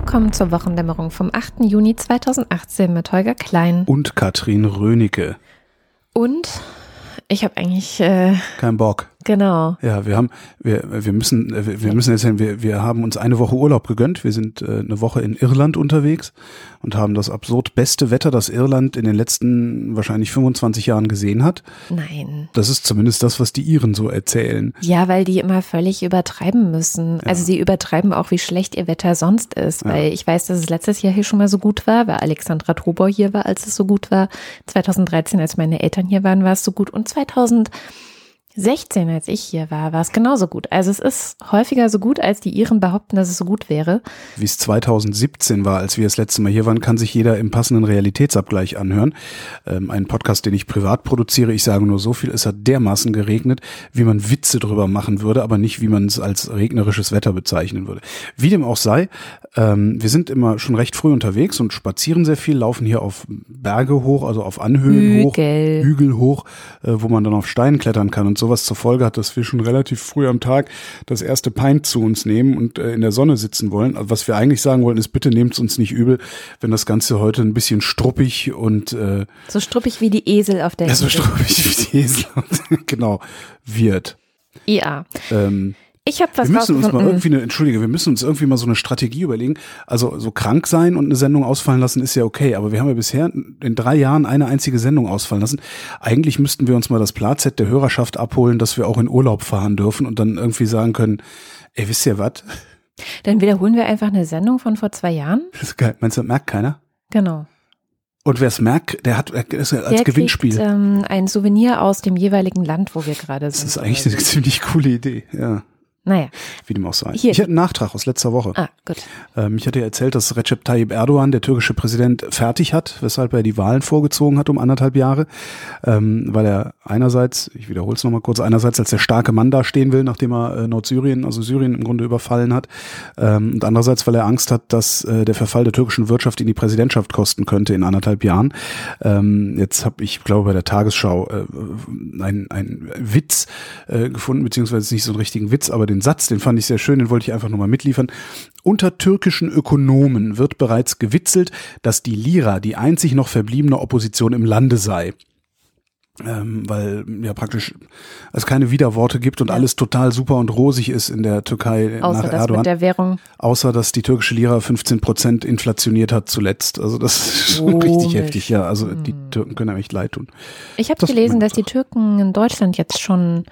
Willkommen zur Wochendämmerung vom 8. Juni 2018 mit Holger Klein. Und Katrin Rönecke. Und ich habe eigentlich äh, Kein Bock. Genau. Ja, wir haben, wir, wir müssen, wir, wir müssen erzählen, wir, wir haben uns eine Woche Urlaub gegönnt. Wir sind äh, eine Woche in Irland unterwegs und haben das absurd beste Wetter, das Irland in den letzten wahrscheinlich 25 Jahren gesehen hat. Nein. Das ist zumindest das, was die Iren so erzählen. Ja, weil die immer völlig übertreiben müssen. Also sie übertreiben auch, wie schlecht ihr Wetter sonst ist. Weil ich weiß, dass es letztes Jahr hier schon mal so gut war, weil Alexandra Trobor hier war, als es so gut war. 2013, als meine Eltern hier waren, war es so gut. Und 2016, als ich hier war, war es genauso gut. Also es ist häufiger so gut, als die Iren behaupten, dass es so gut wäre. Wie es 2017 war, als wir das letzte Mal hier waren, kann sich jeder im passenden Realitätsabgleich anhören. Ähm, ein Podcast, den ich privat produziere. Ich sage nur so viel, es hat dermaßen geregnet, wie man Witze drüber machen würde, aber nicht, wie man es als regnerisches Wetter bezeichnen würde. Wie dem auch sei, ähm, wir sind immer schon recht früh unterwegs und spazieren sehr viel, laufen hier auf Berge hoch, also auf Anhöhen hoch, Hügel. Hügel hoch, äh, wo man dann auf Steinen klettern kann und sowas zur Folge hat, dass wir schon relativ früh am Tag das erste Pint zu uns nehmen und äh, in der Sonne sitzen wollen. Also was wir eigentlich sagen wollen, ist, bitte nehmt es uns nicht übel, wenn das Ganze heute ein bisschen struppig und äh, So struppig wie die Esel auf der ja, so struppig wie die Esel genau wird. Ja. Ähm, Ich habe was wir müssen uns mal irgendwie eine, entschuldige, wir müssen uns irgendwie mal so eine Strategie überlegen. Also so krank sein und eine Sendung ausfallen lassen ist ja okay, aber wir haben ja bisher in drei Jahren eine einzige Sendung ausfallen lassen. Eigentlich müssten wir uns mal das Platzett der Hörerschaft abholen, dass wir auch in Urlaub fahren dürfen und dann irgendwie sagen können, ey, wisst ihr was? Dann wiederholen wir einfach eine Sendung von vor zwei Jahren. Das ist geil. Meinst du, das merkt keiner? Genau. Und wer es merkt, der hat als Der Gewinnspiel. Kriegt, ähm, ein Souvenir aus dem jeweiligen Land, wo wir gerade sind. das ist eigentlich eine ziemlich coole Idee, ja. Naja, Wie dem auch sei. Hier. Ich hätte einen Nachtrag aus letzter Woche. ah, gut. Ähm, ich hatte ja erzählt, dass Recep Tayyip Erdogan, der türkische Präsident, fertig hat, weshalb er die Wahlen vorgezogen hat um anderthalb Jahre, ähm, weil er einerseits, ich wiederhole es nochmal kurz, einerseits als der starke Mann dastehen will, nachdem er äh, Nordsyrien, also Syrien im Grunde überfallen hat, ähm, und andererseits, weil er Angst hat, dass äh, der Verfall der türkischen Wirtschaft ihn die Präsidentschaft kosten könnte in anderthalb Jahren. Ähm, jetzt habe ich, glaube bei der Tagesschau äh, einen, einen Witz äh, gefunden, beziehungsweise nicht so einen richtigen Witz, aber den Satz, den fand ich sehr schön, den wollte ich einfach nur mal mitliefern. Unter türkischen Ökonomen wird bereits gewitzelt, dass die Lira die einzig noch verbliebene Opposition im Lande sei. Ähm, weil ja praktisch es keine Widerworte gibt und alles total super und rosig ist in der Türkei Außer nach Erdogan. mit der Währung. Außer dass die türkische Lira 15 Prozent inflationiert hat zuletzt. Also das ist schon Komisch. richtig heftig, ja. Also die Türken können einem echt leid tun. Ich habe gelesen, dass die Türken in Deutschland jetzt schon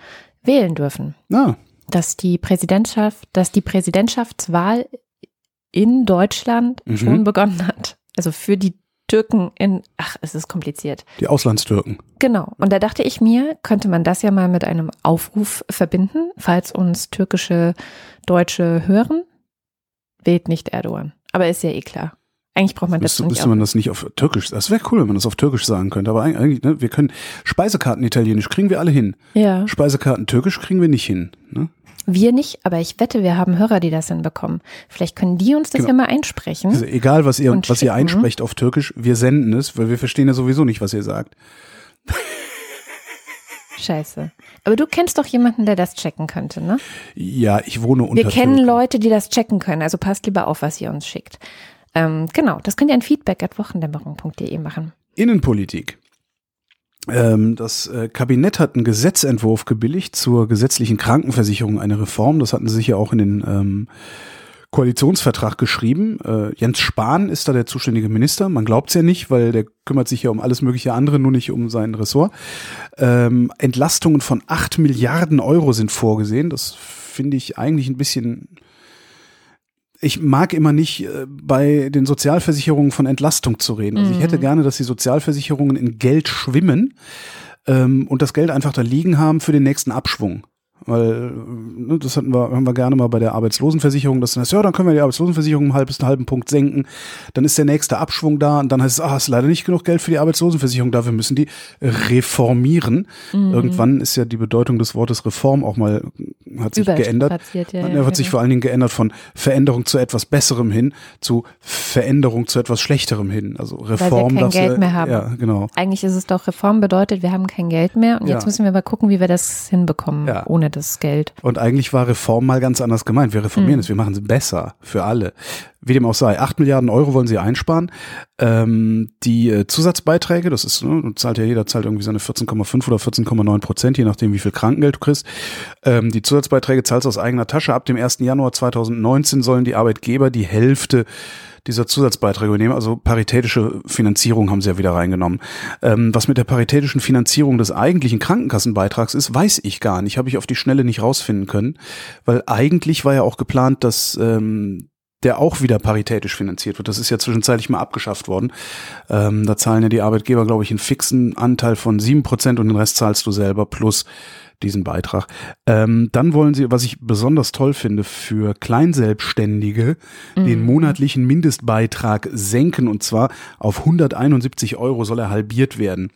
wählen dürfen. Ah, Dass die Präsidentschaft, dass die Präsidentschaftswahl in Deutschland Mhm. schon begonnen hat. Also für die Türken in, ach, es ist kompliziert. die Auslandstürken. Genau. Und da dachte ich mir, könnte man das ja mal mit einem Aufruf verbinden, falls uns türkische Deutsche hören. Wählt nicht Erdogan. Aber ist ja eh klar. Eigentlich braucht man das Müsste, nicht. müsste man das nicht auf Türkisch, das wäre cool, wenn man das auf Türkisch sagen könnte. Aber eigentlich, ne, wir können Speisekarten Italienisch kriegen wir alle hin. ja. Speisekarten Türkisch kriegen wir nicht hin. Ne? Wir nicht, aber ich wette, wir haben Hörer, die das hinbekommen. Vielleicht können die uns das Genau. ja mal einsprechen. Also egal, was ihr, was ihr einsprecht auf Türkisch, wir senden es, weil wir verstehen ja sowieso nicht, was ihr sagt. Scheiße. Aber du kennst doch jemanden, der das checken könnte, ne? Ja, ich wohne unter Wir kennen Türken. Leute, die das checken können. Also passt lieber auf, was ihr uns schickt. Ähm, genau, das könnt ihr an feedback at wochendämmerung.de machen. Innenpolitik. Ähm, das äh, Kabinett hat einen Gesetzentwurf gebilligt zur gesetzlichen Krankenversicherung, eine Reform. Das hatten sie sich ja auch in den ähm, Koalitionsvertrag geschrieben. Äh, Jens Spahn ist da der zuständige Minister. Man glaubt es ja nicht, weil der kümmert sich ja um alles mögliche andere, nur nicht um sein Ressort. Ähm, Entlastungen von acht Milliarden Euro sind vorgesehen. Das finde ich eigentlich ein bisschen ich mag immer nicht äh, bei den Sozialversicherungen von Entlastung zu reden. Also ich hätte gerne, dass die Sozialversicherungen in Geld schwimmen ähm, und das Geld einfach da liegen haben für den nächsten Abschwung. Weil, ne, das hatten wir, haben wir gerne mal bei der Arbeitslosenversicherung, dass dann heißt, ja, dann können wir die Arbeitslosenversicherung um halben, einen halben Punkt senken. Dann ist der nächste Abschwung da und dann heißt es, ah, ist leider nicht genug Geld für die Arbeitslosenversicherung da, wir müssen die reformieren. Irgendwann ist ja die Bedeutung des Wortes Reform auch mal, hat sich geändert. Überstrapaziert, Ja, Und ja, er hat sich genau. vor allen Dingen geändert von Veränderung zu etwas Besserem hin zu Veränderung zu etwas Schlechterem hin. Also Reform. kein darfst du- Geld mehr haben. Ja, genau. Eigentlich ist es doch, Reform bedeutet, wir haben kein Geld mehr und Ja. jetzt müssen wir aber gucken, wie wir das hinbekommen, Ja. Ohne das Geld. Und eigentlich war Reform mal ganz anders gemeint. Wir reformieren es, wir machen es besser für alle. Wie dem auch sei, 8 Milliarden Euro wollen sie einsparen. Ähm, die äh, Zusatzbeiträge, das ist, ne, zahlt ja jeder, zahlt irgendwie seine 14,5 oder 14,9 Prozent, je nachdem, wie viel Krankengeld du kriegst. Ähm, die Zusatzbeiträge zahlst du aus eigener Tasche. Ab dem 1. Januar 2019 sollen die Arbeitgeber die Hälfte dieser Zusatzbeiträge übernehmen. Also paritätische Finanzierung haben sie ja wieder reingenommen. Ähm, was mit der paritätischen Finanzierung des eigentlichen Krankenkassenbeitrags ist, weiß ich gar nicht. Habe ich auf die Schnelle nicht rausfinden können. Weil eigentlich war ja auch geplant, dass ähm, der auch wieder paritätisch finanziert wird. Das ist ja zwischenzeitlich mal abgeschafft worden. Ähm, da zahlen ja die Arbeitgeber, glaube ich, einen fixen Anteil von sieben Prozent und den Rest zahlst du selber plus diesen Beitrag. Ähm, dann wollen sie, was ich besonders toll finde, für Kleinselbstständige mhm. den monatlichen Mindestbeitrag senken und zwar auf 171 Euro soll er halbiert werden.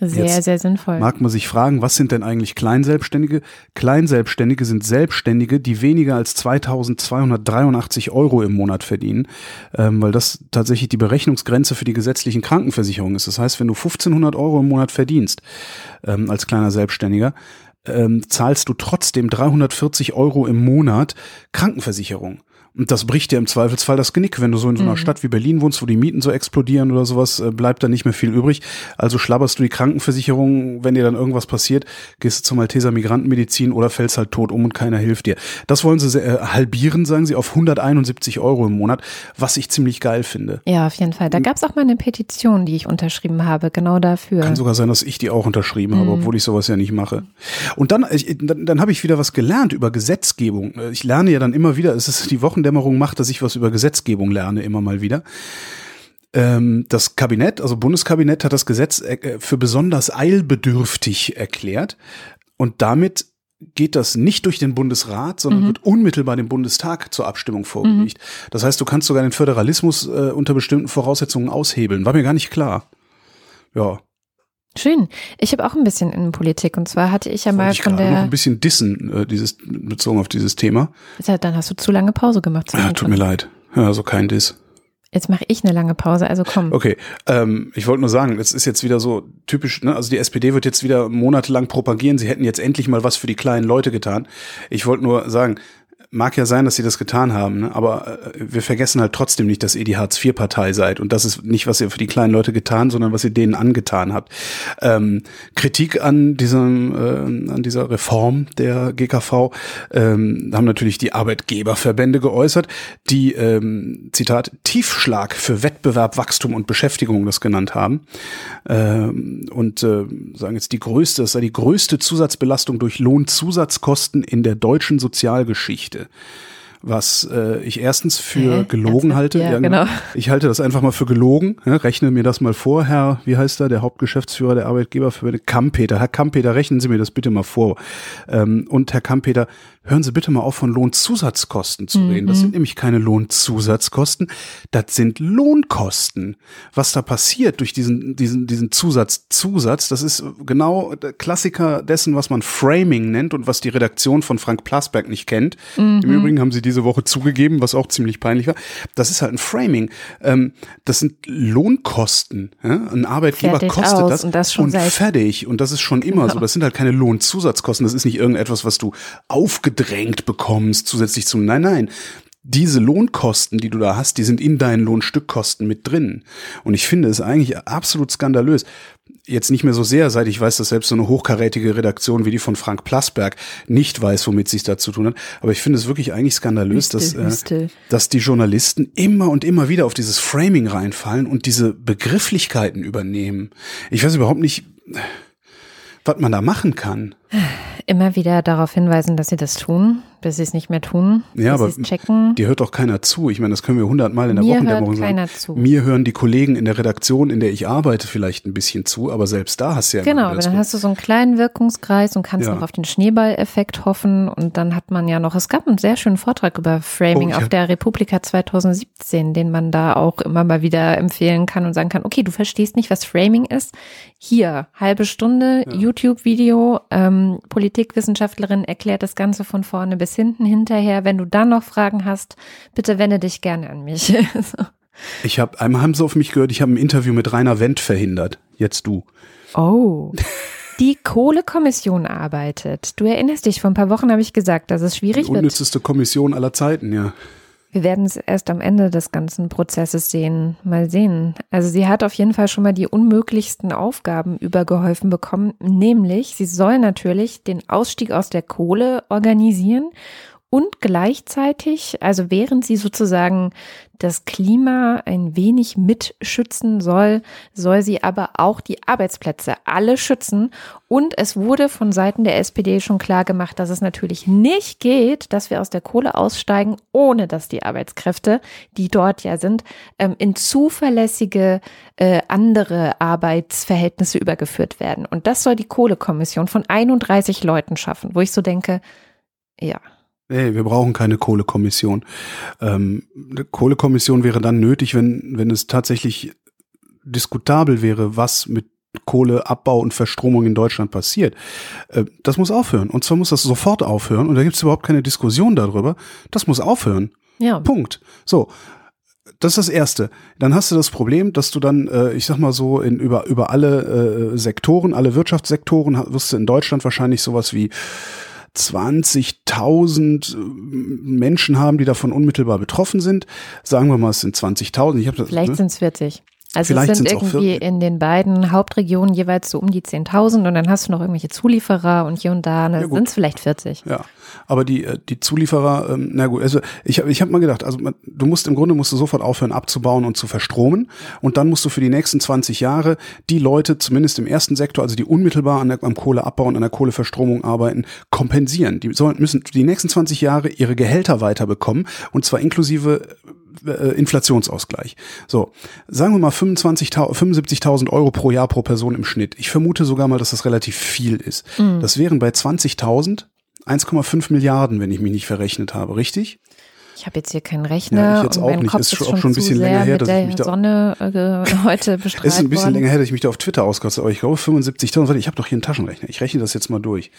Sehr, Jetzt sehr sinnvoll. Mag man sich fragen, was sind denn eigentlich Kleinselbstständige? Kleinselbstständige sind Selbstständige, die weniger als 2283 Euro im Monat verdienen, ähm, weil das tatsächlich die Berechnungsgrenze für die gesetzlichen Krankenversicherungen ist. Das heißt, wenn du 1500 Euro im Monat verdienst ähm, als kleiner Selbstständiger, ähm, zahlst du trotzdem 340 Euro im Monat Krankenversicherung. Und das bricht dir im Zweifelsfall das Genick. Wenn du so in so einer mhm. Stadt wie Berlin wohnst, wo die Mieten so explodieren oder sowas, äh, bleibt da nicht mehr viel übrig. Also schlabberst du die Krankenversicherung, wenn dir dann irgendwas passiert, gehst du zum Malteser Migrantenmedizin oder fällst halt tot um und keiner hilft dir. Das wollen sie äh, halbieren, sagen sie, auf 171 Euro im Monat, was ich ziemlich geil finde. Ja, auf jeden Fall. Da gab es auch mal eine Petition, die ich unterschrieben habe, genau dafür. Kann sogar sein, dass ich die auch unterschrieben mhm. habe, obwohl ich sowas ja nicht mache. Und dann, ich, dann, dann habe ich wieder was gelernt über Gesetzgebung. Ich lerne ja dann immer wieder, es ist die Wochen Wochendämmerung macht, dass ich was über Gesetzgebung lerne, immer mal wieder. Ähm, das Kabinett, also Bundeskabinett, hat das Gesetz äh, für besonders eilbedürftig erklärt. Und damit geht das nicht durch den Bundesrat, sondern mhm. wird unmittelbar dem Bundestag zur Abstimmung vorgelegt. Mhm. Das heißt, du kannst sogar den Föderalismus äh, unter bestimmten Voraussetzungen aushebeln. War mir gar nicht klar. Ja. Schön. Ich habe auch ein bisschen in Politik und zwar hatte ich ja mal ich von der noch ein bisschen dissen äh, dieses bezogen auf dieses Thema. Dann hast du zu lange Pause gemacht. Ja, tut mir leid. Ja, also kein Diss. Jetzt mache ich eine lange Pause, also komm. Okay, ähm, ich wollte nur sagen, das ist jetzt wieder so typisch, ne? also die SPD wird jetzt wieder monatelang propagieren, sie hätten jetzt endlich mal was für die kleinen Leute getan. Ich wollte nur sagen, mag ja sein, dass sie das getan haben, ne? aber äh, wir vergessen halt trotzdem nicht, dass ihr die Hartz-IV-Partei seid und das ist nicht, was ihr für die kleinen Leute getan, sondern was ihr denen angetan habt. Ähm, Kritik an diesem, äh, an dieser Reform der GKV ähm, haben natürlich die Arbeitgeberverbände geäußert, die ähm, Zitat Tiefschlag für Wettbewerb, Wachstum und Beschäftigung das genannt haben ähm, und äh, sagen jetzt die größte, das sei die größte Zusatzbelastung durch Lohnzusatzkosten in der deutschen Sozialgeschichte was äh, ich erstens für äh, gelogen halte. Ja, ja, genau. Ich halte das einfach mal für gelogen. Ja, rechne mir das mal vor, Herr, wie heißt er, der Hauptgeschäftsführer der Arbeitgeberverbände, Kampeter. Herr Kampeter, rechnen Sie mir das bitte mal vor. Ähm, und Herr Kampeter, hören Sie bitte mal auf, von Lohnzusatzkosten zu reden. Das mhm. sind nämlich keine Lohnzusatzkosten, das sind Lohnkosten. Was da passiert durch diesen, diesen, diesen Zusatz, Zusatz, das ist genau der Klassiker dessen, was man Framing nennt und was die Redaktion von Frank Plasberg nicht kennt. Mhm. Im Übrigen haben sie diese Woche zugegeben, was auch ziemlich peinlich war. Das ist halt ein Framing. Ähm, das sind Lohnkosten. Ein Arbeitgeber fertig kostet aus, das und, das schon und fertig. Und das ist schon immer genau. so. Das sind halt keine Lohnzusatzkosten. Das ist nicht irgendetwas, was du aufge gedrängt bekommst, zusätzlich zum, nein, nein, diese Lohnkosten, die du da hast, die sind in deinen Lohnstückkosten mit drin. Und ich finde es eigentlich absolut skandalös. Jetzt nicht mehr so sehr, seit ich weiß, dass selbst so eine hochkarätige Redaktion wie die von Frank Plasberg nicht weiß, womit sie es da zu tun hat. Aber ich finde es wirklich eigentlich skandalös, Wüste, dass, äh, dass die Journalisten immer und immer wieder auf dieses Framing reinfallen und diese Begrifflichkeiten übernehmen. Ich weiß überhaupt nicht, was man da machen kann. Immer wieder darauf hinweisen, dass sie das tun, bis sie es nicht mehr tun. Ja, aber checken. dir hört doch keiner zu. Ich meine, das können wir hundertmal in der Mir Wochendämmerung sagen. Keiner zu. Mir hören die Kollegen in der Redaktion, in der ich arbeite, vielleicht ein bisschen zu, aber selbst da hast du ja Genau, aber dann hast du so einen kleinen Wirkungskreis und kannst ja. noch auf den Schneeballeffekt hoffen und dann hat man ja noch, es gab einen sehr schönen Vortrag über Framing oh, auf der Republika 2017, den man da auch immer mal wieder empfehlen kann und sagen kann, okay, du verstehst nicht, was Framing ist. Hier, halbe Stunde, ja. YouTube-Video, ähm, Politikwissenschaftlerin erklärt das Ganze von vorne bis hinten hinterher. Wenn du dann noch Fragen hast, bitte wende dich gerne an mich. so. Ich habe einmal haben sie auf mich gehört, ich habe ein Interview mit Rainer Wendt verhindert. Jetzt du. Oh. Die Kohlekommission arbeitet. Du erinnerst dich, vor ein paar Wochen habe ich gesagt, dass es schwierig Die unnützeste wird. Kommission aller Zeiten, ja. Wir werden es erst am Ende des ganzen Prozesses sehen. Mal sehen. Also sie hat auf jeden Fall schon mal die unmöglichsten Aufgaben übergeholfen bekommen, nämlich sie soll natürlich den Ausstieg aus der Kohle organisieren und gleichzeitig, also während sie sozusagen das Klima ein wenig mitschützen soll, soll sie aber auch die Arbeitsplätze alle schützen. Und es wurde von Seiten der SPD schon klar gemacht, dass es natürlich nicht geht, dass wir aus der Kohle aussteigen, ohne dass die Arbeitskräfte, die dort ja sind, ähm, in zuverlässige äh, andere Arbeitsverhältnisse übergeführt werden. Und das soll die Kohlekommission von 31 Leuten schaffen, wo ich so denke, ja, Nee, wir brauchen keine Kohlekommission. Ähm, eine Kohlekommission wäre dann nötig, wenn, wenn es tatsächlich diskutabel wäre, was mit Kohleabbau und Verstromung in Deutschland passiert. Äh, das muss aufhören. Und zwar muss das sofort aufhören. Und da gibt es überhaupt keine Diskussion darüber. Das muss aufhören. Ja. Punkt. So. Das ist das Erste. Dann hast du das Problem, dass du dann, äh, ich sag mal so, in, über, über alle äh, Sektoren, alle Wirtschaftssektoren wirst du in Deutschland wahrscheinlich sowas wie 20.000 Menschen haben, die davon unmittelbar betroffen sind. Sagen wir mal, es sind 20.000. Ich das, Vielleicht ne? sind es 40. Also Vielleicht es sind irgendwie in den beiden Hauptregionen jeweils so um die 10.000 und dann hast du noch irgendwelche Zulieferer und hier und da ja, sind es vielleicht 40. Ja, aber die, äh, die Zulieferer, ähm, na gut, also ich habe ich hab mal gedacht, also man, du musst im Grunde musst du sofort aufhören abzubauen und zu verstromen und dann musst du für die nächsten 20 Jahre die Leute, zumindest im ersten Sektor, also die unmittelbar an der, am Kohleabbau und an der Kohleverstromung arbeiten, kompensieren. Die sollen, müssen die nächsten 20 Jahre ihre Gehälter weiterbekommen und zwar inklusive äh, Inflationsausgleich. So, sagen wir mal 75.000 Euro pro Jahr pro Person im Schnitt. Ich vermute sogar mal, dass das relativ viel ist. Mhm. Das wären bei 20.000 1,5 Milliarden, wenn ich mich nicht verrechnet habe, richtig? Ich habe jetzt hier keinen Rechner. Ja, ich jetzt auch nicht. Kopf ist, ist auch schon ein bisschen länger her, dass ich mich da Sonne äh, heute bestrahlt Ist ein bisschen worden. länger her, dass ich mich da auf Twitter ausgekotzt habe. Aber ich glaube 75.000. Warte, ich habe doch hier einen Taschenrechner. Ich rechne das jetzt mal durch.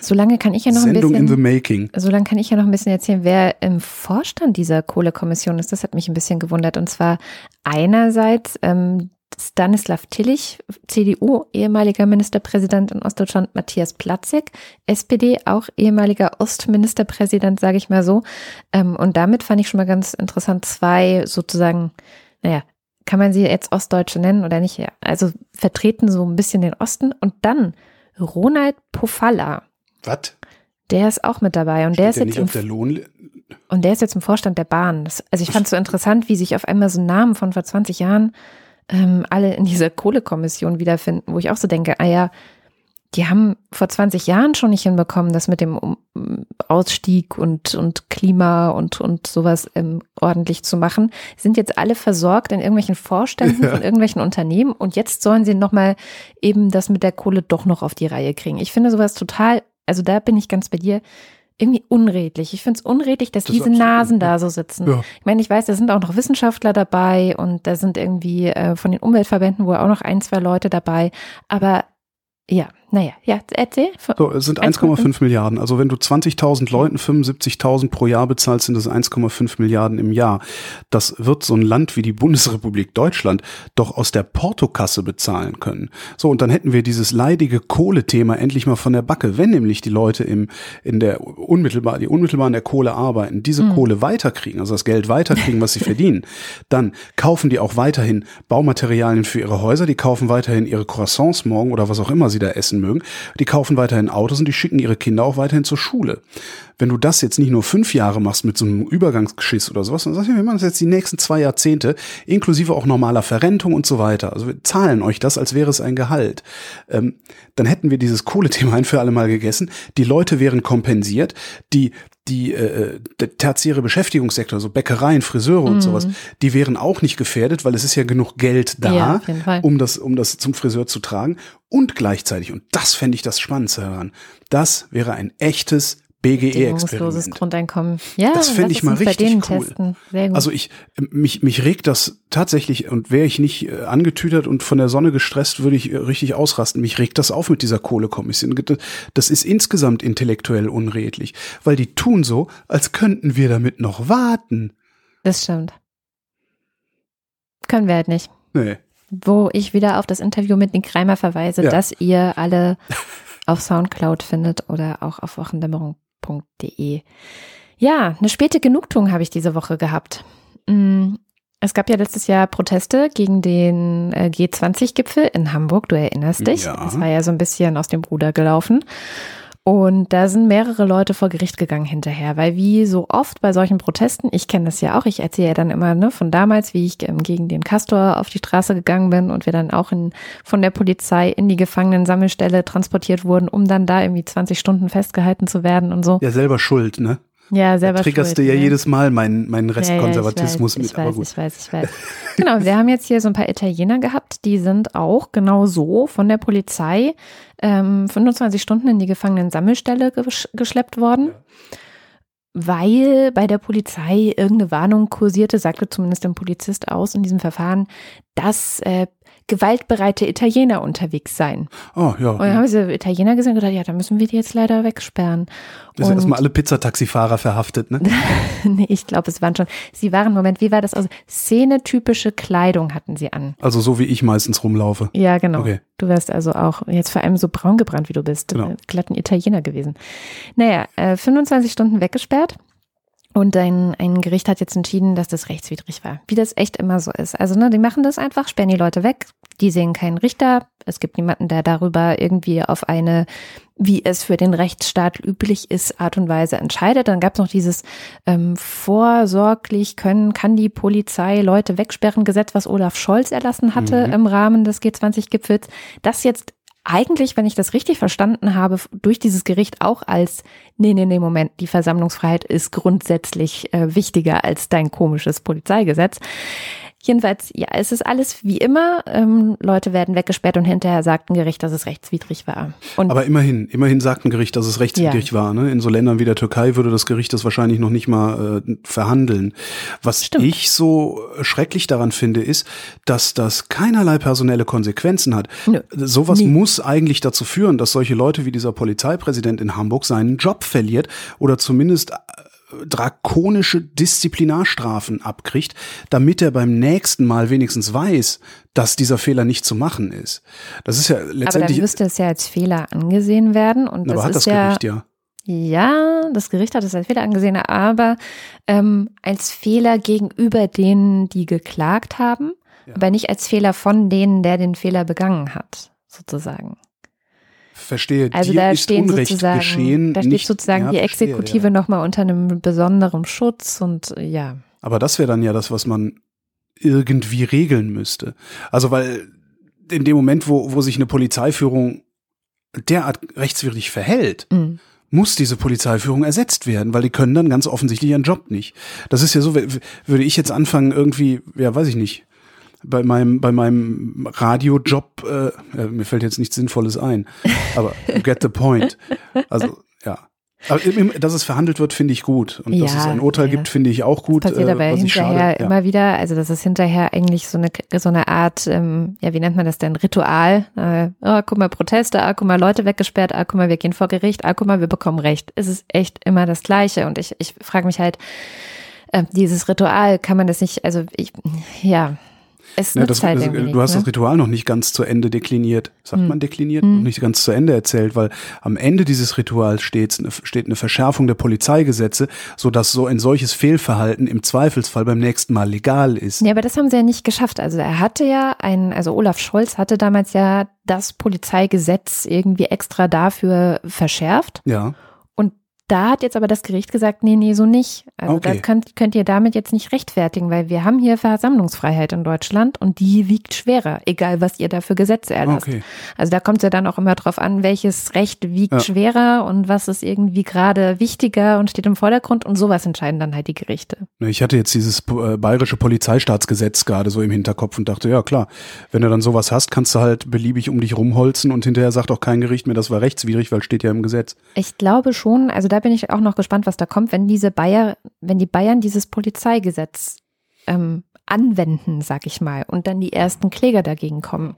Solange kann ich ja noch Sendung ein bisschen. in the making. Solange kann ich ja noch ein bisschen erzählen, wer im Vorstand dieser Kohlekommission ist. Das hat mich ein bisschen gewundert. Und zwar einerseits ähm, Stanislav Tillich, CDU, ehemaliger Ministerpräsident in Ostdeutschland, Matthias Platzek, SPD, auch ehemaliger Ostministerpräsident, sage ich mal so. Ähm, und damit fand ich schon mal ganz interessant, zwei sozusagen, naja, kann man sie jetzt Ostdeutsche nennen oder nicht? Also vertreten so ein bisschen den Osten. Und dann Ronald Pofalla. Was? Der ist auch mit dabei und Steht der ist jetzt auf der Lohn und der ist jetzt im Vorstand der Bahn. Das, also ich fand es so interessant, wie sich auf einmal so Namen von vor 20 Jahren ähm, alle in dieser Kohlekommission wiederfinden, wo ich auch so denke, ah ja, die haben vor 20 Jahren schon nicht hinbekommen, das mit dem Ausstieg und, und Klima und, und sowas ähm, ordentlich zu machen. Sind jetzt alle versorgt in irgendwelchen Vorständen ja. von irgendwelchen Unternehmen und jetzt sollen sie nochmal eben das mit der Kohle doch noch auf die Reihe kriegen. Ich finde sowas total, also da bin ich ganz bei dir, irgendwie unredlich. Ich finde es unredlich, dass das diese Nasen da so sitzen. Ja. Ich meine, ich weiß, da sind auch noch Wissenschaftler dabei und da sind irgendwie äh, von den Umweltverbänden wohl auch noch ein, zwei Leute dabei. Aber ja, naja, ja, erzähl. So, es sind 1,5 Milliarden. Also wenn du 20.000 Leuten 75.000 pro Jahr bezahlst, sind das 1,5 Milliarden im Jahr. Das wird so ein Land wie die Bundesrepublik Deutschland doch aus der Portokasse bezahlen können. So, und dann hätten wir dieses leidige Kohlethema endlich mal von der Backe. Wenn nämlich die Leute im, in der unmittelbar, die unmittelbar an der Kohle arbeiten, diese mhm. Kohle weiterkriegen, also das Geld weiterkriegen, was sie verdienen, dann kaufen die auch weiterhin Baumaterialien für ihre Häuser, die kaufen weiterhin ihre Croissants morgen oder was auch immer sie da essen mögen, die kaufen weiterhin Autos und die schicken ihre Kinder auch weiterhin zur Schule. Wenn du das jetzt nicht nur fünf Jahre machst mit so einem Übergangsgeschiss oder sowas, dann sagst du, wir machen das jetzt die nächsten zwei Jahrzehnte, inklusive auch normaler Verrentung und so weiter. Also wir zahlen euch das, als wäre es ein Gehalt. Ähm, dann hätten wir dieses Kohlethema ein für alle Mal gegessen. Die Leute wären kompensiert. Die die äh, der tertiäre Beschäftigungssektor, so Bäckereien, Friseure und mm. sowas, die wären auch nicht gefährdet, weil es ist ja genug Geld da, ja, um das um das zum Friseur zu tragen und gleichzeitig und das fände ich das Spannendste daran. Das wäre ein echtes BGE-Experiment. Grundeinkommen. Ja, das fände ich mal richtig cool. Also ich, mich, mich regt das tatsächlich, und wäre ich nicht äh, angetütert und von der Sonne gestresst, würde ich äh, richtig ausrasten. Mich regt das auf mit dieser Kohlekommission. Das ist insgesamt intellektuell unredlich, weil die tun so, als könnten wir damit noch warten. Das stimmt. Können wir halt nicht. Nee. Wo ich wieder auf das Interview mit Nick Reimer verweise, ja. dass ihr alle auf Soundcloud findet oder auch auf Wochendämmerung www.ftf.de. Ja, eine späte Genugtuung habe ich diese Woche gehabt. Mm, es gab ja letztes Jahr Proteste gegen den äh, G20-Gipfel in Hamburg, du erinnerst dich. Ja. Es war ja so ein bisschen aus dem Ruder gelaufen. Und da sind mehrere Leute vor Gericht gegangen hinterher, weil wie so oft bei solchen Protesten, ich kenne das ja auch, ich erzähle ja dann immer ne, von damals, wie ich ähm, gegen den Castor auf die Straße gegangen bin und wir dann auch in, von der Polizei in die Gefangenensammelstelle transportiert wurden, um dann da irgendwie 20 Stunden festgehalten zu werden und so. Ja, selber schuld, ne? Ja, selber da triggerst schuld, du ja ne? jedes Mal meinen, meinen Restkonservatismus ja, ja, ich mit, weiß, aber ich gut. weiß, ich weiß, ich weiß. genau, wir haben jetzt hier so ein paar Italiener gehabt, die sind auch genau so von der Polizei ähm, 25 Stunden in die Gefangenensammelstelle gesch geschleppt worden. Weil bei der Polizei irgendeine Warnung kursierte, sagte zumindest ein Polizist aus in diesem Verfahren, dass äh, gewaltbereite Italiener unterwegs seien. Oh, ja. Und dann haben diese Italiener gesehen und gedacht, ja, da müssen wir die jetzt leider wegsperren. Das ist Und- erstmal alle Pizzataxifahrer verhaftet, ne? nee, ich glaube, es waren schon. Sie waren, Moment, wie war das aus? Szenetypische Kleidung hatten sie an. Also so wie ich meistens rumlaufe. Ja, genau. Okay. Du wärst also auch jetzt vor allem so braun gebrannt, wie du bist. Genau. Äh, Glatten Italiener gewesen. Naja, äh, 25 Stunden weggesperrt. Und ein, ein Gericht hat jetzt entschieden, dass das rechtswidrig war. Wie das echt immer so ist. Also, ne, die machen das einfach, sperren die Leute weg. Die sehen keinen Richter. Es gibt niemanden, der darüber irgendwie auf eine, wie es für den Rechtsstaat üblich ist, Art und Weise entscheidet. Dann gab es noch dieses ähm, vorsorglich können, kann die Polizei Leute wegsperren Gesetz, was Olaf Scholz erlassen hatte Mhm. im Rahmen des G20-Gipfels. Das jetzt eigentlich, wenn ich das richtig verstanden habe, durch dieses Gericht auch als, nee, nee, nee, Moment, die Versammlungsfreiheit ist grundsätzlich äh, wichtiger als dein komisches Polizeigesetz. Jedenfalls, ja, es ist alles wie immer. Ähm, Leute werden weggesperrt und hinterher sagt ein Gericht, dass es rechtswidrig war. Und Aber immerhin, immerhin sagt ein Gericht, dass es rechtswidrig war. Ne? In so Ländern wie der Türkei würde das Gericht das wahrscheinlich noch nicht mal äh, verhandeln. Was Stimmt. ich so schrecklich daran finde, ist, dass das keinerlei personelle Konsequenzen hat. Nö. Sowas Nie. muss eigentlich dazu führen, dass solche Leute wie dieser Polizeipräsident in Hamburg seinen Job verliert oder zumindest äh, drakonische Disziplinarstrafen abkriegt, damit er beim nächsten Mal wenigstens weiß, dass dieser Fehler nicht zu machen ist. Das ist ja aber dann letztendlich. müsste es ja als Fehler angesehen werden. Und aber das hat ist das ja, Gericht ja. Ja, das Gericht hat es als Fehler angesehen, aber ähm, als Fehler gegenüber denen, die geklagt haben, Ja. aber nicht als Fehler von denen, der den Fehler begangen hat, sozusagen. Verstehe, Also dir da ist stehen Unrecht sozusagen, geschehen. da steht nicht, sozusagen ja, die verstehe, Exekutive Ja. nochmal unter einem besonderen Schutz und ja. Aber das wäre dann ja das, was man irgendwie regeln müsste. Also weil in dem Moment, wo, wo sich eine Polizeiführung derart rechtswidrig verhält, Mm. muss diese Polizeiführung ersetzt werden, weil die können dann ganz offensichtlich ihren Job nicht. Das ist ja so, würde ich jetzt anfangen irgendwie, ja, weiß ich nicht, bei meinem bei meinem Radiojob, äh, äh, mir fällt jetzt nichts Sinnvolles ein, aber you get the point. Also ja. Aber dass es verhandelt wird, finde ich gut. Und dass Ja, es ein Urteil ja. gibt, finde ich auch gut. passiert äh, aber was ich hinterher schade, ja. immer wieder, also das ist hinterher eigentlich so eine so eine Art, ähm, ja, wie nennt man das denn, Ritual. Äh, oh, guck mal, Proteste, ah, guck mal, Leute weggesperrt, ah, guck mal, wir gehen vor Gericht, ah, guck mal, wir bekommen Recht. Es ist echt immer das Gleiche. Und ich, ich frage mich halt, äh, dieses Ritual, kann man das nicht, also ich, ja, es Ja, nützt das, halt das, irgendwie du hast nicht, das ne? Ritual noch nicht ganz zu Ende dekliniert. Sagt Hm. man dekliniert? Hm. Noch nicht ganz zu Ende erzählt, weil am Ende dieses Rituals steht, eine- steht eine Verschärfung der Polizeigesetze, sodass so ein solches Fehlverhalten im Zweifelsfall beim nächsten Mal legal ist. Ja, aber das haben sie ja nicht geschafft. Also er hatte ja ein, also Olaf Scholz hatte damals ja das Polizeigesetz irgendwie extra dafür verschärft. Ja. Da hat jetzt aber das Gericht gesagt, nee, nee, so nicht. Also Okay. das könnt, könnt ihr damit jetzt nicht rechtfertigen, weil wir haben hier Versammlungsfreiheit in Deutschland und die wiegt schwerer, egal was ihr da für Gesetze erlasst. Okay. Also da kommt es ja dann auch immer drauf an, welches Recht wiegt Ja. schwerer und was ist irgendwie gerade wichtiger und steht im Vordergrund und sowas entscheiden dann halt die Gerichte. Ich hatte jetzt dieses äh, bayerische Polizeistaatsgesetz gerade so im Hinterkopf und dachte, ja klar, wenn du dann sowas hast, kannst du halt beliebig um dich rumholzen und hinterher sagt auch kein Gericht mehr, das war rechtswidrig, weil steht ja im Gesetz. Ich glaube schon, also da bin ich auch noch gespannt, was da kommt, wenn diese Bayer, wenn die Bayern dieses Polizeigesetz ähm, anwenden, sag ich mal, und dann die ersten Kläger dagegen kommen,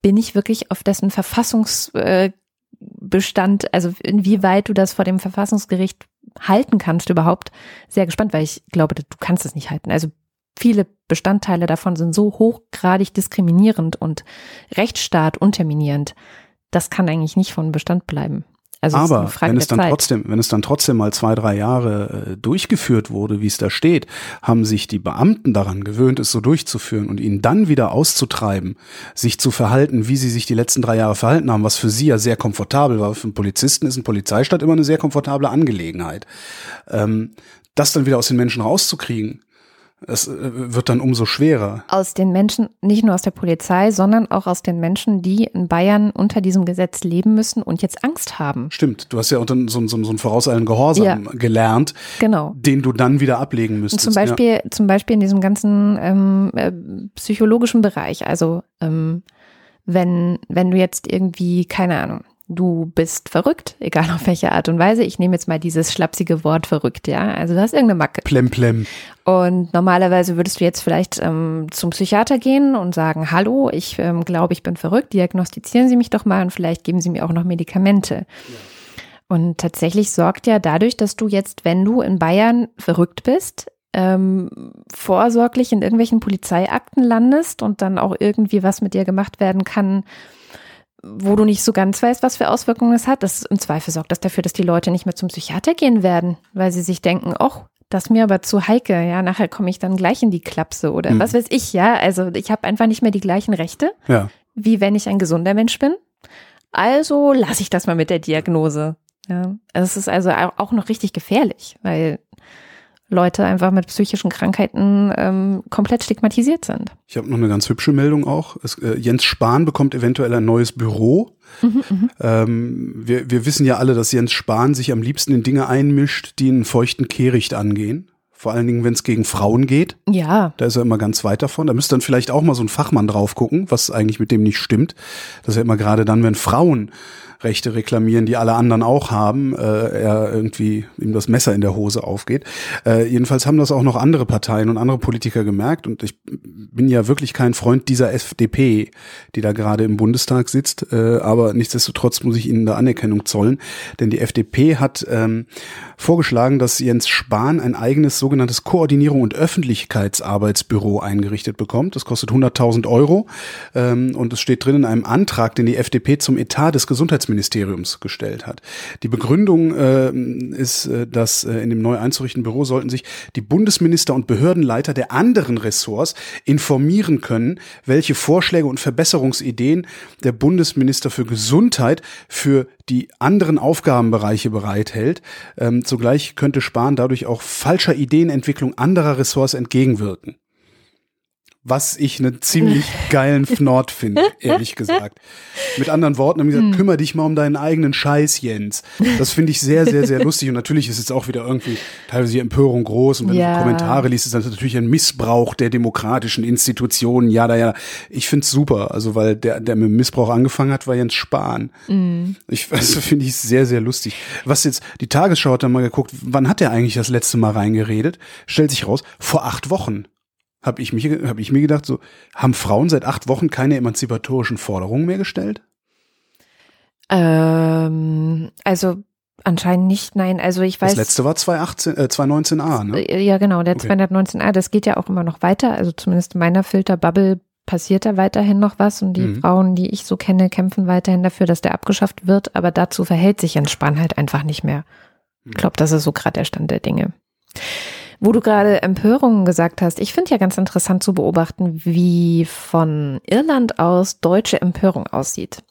bin ich wirklich auf dessen Verfassungsbestand, äh, also inwieweit du das vor dem Verfassungsgericht halten kannst überhaupt, sehr gespannt, weil ich glaube, du kannst es nicht halten. Also viele Bestandteile davon sind so hochgradig diskriminierend und Rechtsstaat unterminierend. Das kann eigentlich nicht von Bestand bleiben. Also Aber wenn es dann Zeit. trotzdem, wenn es dann trotzdem mal zwei, drei Jahre äh, durchgeführt wurde, wie es da steht, haben sich die Beamten daran gewöhnt, es so durchzuführen und ihn dann wieder auszutreiben, sich zu verhalten, wie sie sich die letzten drei Jahre verhalten haben, was für sie ja sehr komfortabel war. Für einen Polizisten ist ein Polizeistaat immer eine sehr komfortable Angelegenheit. Ähm, das dann wieder aus den Menschen rauszukriegen, es äh, wird dann umso schwerer. aus den Menschen, nicht nur aus der Polizei, sondern auch aus den Menschen, die in Bayern unter diesem Gesetz leben müssen und jetzt Angst haben. Stimmt, du hast ja unter so, so, so einen vorauseilenden Gehorsam Ja. gelernt, Genau. den du dann wieder ablegen Und müsstest. zum Beispiel, zum Beispiel in diesem ganzen ähm, äh, psychologischen Bereich. Also ähm, wenn, wenn du jetzt irgendwie, keine Ahnung, du bist verrückt, egal auf welche Art und Weise. Ich nehme jetzt mal dieses schlapsige Wort verrückt, ja. Also du hast irgendeine Macke. Ja. Plemplem. Und normalerweise würdest du jetzt vielleicht ähm, zum Psychiater gehen und sagen, hallo, ich ähm, glaube, ich bin verrückt, diagnostizieren Sie mich doch mal und vielleicht geben Sie mir auch noch Medikamente. Und tatsächlich sorgt ja dadurch, dass du jetzt, wenn du in Bayern verrückt bist, ähm, vorsorglich in irgendwelchen Polizeiakten landest und dann auch irgendwie was mit dir gemacht werden kann, wo du nicht so ganz weißt, was für Auswirkungen es hat. Das im Zweifel sorgt das dafür, dass die Leute nicht mehr zum Psychiater gehen werden, weil sie sich denken, ach, das ist mir aber zu heikel, ja, nachher komme ich dann gleich in die Klapse oder Mhm. was weiß ich, ja. Also ich habe einfach nicht mehr die gleichen Rechte, Ja. wie wenn ich ein gesunder Mensch bin. Also lasse ich das mal mit der Diagnose. Ja, es ist also au- auch noch richtig gefährlich, weil Leute einfach mit psychischen Krankheiten ähm, komplett stigmatisiert sind. Ich habe noch eine ganz hübsche Meldung auch. Es, äh, Jens Spahn bekommt eventuell ein neues Büro. Ähm, wir, wir wissen ja alle, dass Jens Spahn sich am liebsten in Dinge einmischt, die einen feuchten Kehricht angehen. Vor allen Dingen, wenn es gegen Frauen geht. Ja, Da ist er immer ganz weit davon. Da müsste dann vielleicht auch mal so ein Fachmann drauf gucken, was eigentlich mit dem nicht stimmt. Das ist ja immer gerade dann, wenn Frauen Rechte reklamieren, die alle anderen auch haben, äh, er irgendwie ihm das Messer in der Hose aufgeht. Äh, jedenfalls haben das auch noch andere Parteien und andere Politiker gemerkt und ich bin ja wirklich kein Freund dieser FDP, die da gerade im Bundestag sitzt, äh, aber nichtsdestotrotz muss ich ihnen da Anerkennung zollen, denn die FDP hat ähm, vorgeschlagen, dass Jens Spahn ein eigenes sogenanntes Koordinierung und Öffentlichkeitsarbeitsbüro eingerichtet bekommt. Das kostet 100.000 Euro ähm, und es steht drin in einem Antrag, den die FDP zum Etat des Gesundheitsministeriums gestellt hat. Die Begründung äh, ist, äh, dass äh, in dem neu einzurichtenden Büro sollten sich die Bundesminister und Behördenleiter der anderen Ressorts informieren können, welche Vorschläge und Verbesserungsideen der Bundesminister für Gesundheit für die anderen Aufgabenbereiche bereithält. Ähm, zugleich könnte Spahn dadurch auch falscher Ideenentwicklung anderer Ressorts entgegenwirken. Was ich einen ziemlich geilen Fnord finde, ehrlich gesagt. Mit anderen Worten haben die gesagt, kümmere dich mal um deinen eigenen Scheiß, Jens. Das finde ich sehr, sehr, sehr lustig. Und natürlich ist es auch wieder irgendwie teilweise die Empörung groß. Und wenn Ja. du Kommentare liest, ist das natürlich ein Missbrauch der demokratischen Institutionen. Ja, da ja. Ich finde es super. Also, weil der, der mit dem Missbrauch angefangen hat, war Jens Spahn. Ich weiß, das finde ich sehr, sehr lustig. Was jetzt, die Tagesschau hat dann mal geguckt, wann hat der eigentlich das letzte Mal reingeredet? Stellt sich raus, vor acht Wochen. Habe ich, mich, hab ich mir gedacht, so, haben Frauen seit acht Wochen keine emanzipatorischen Forderungen mehr gestellt? ähm, also anscheinend nicht, nein. Also ich weiß. Das letzte war 2018, äh, 2019a, ne? Äh, Ja, genau, der Okay. 219a, das geht ja auch immer noch weiter. Also zumindest in meiner Filterbubble passiert da weiterhin noch was und die Mhm. Frauen, die ich so kenne, kämpfen weiterhin dafür, dass der abgeschafft wird, aber dazu verhält sich Jens Spahn halt einfach nicht mehr. Ich glaube, das ist so gerade der Stand der Dinge. Wo du gerade Empörungen gesagt hast, ich finde ja ganz interessant zu beobachten, wie von Irland aus deutsche Empörung aussieht.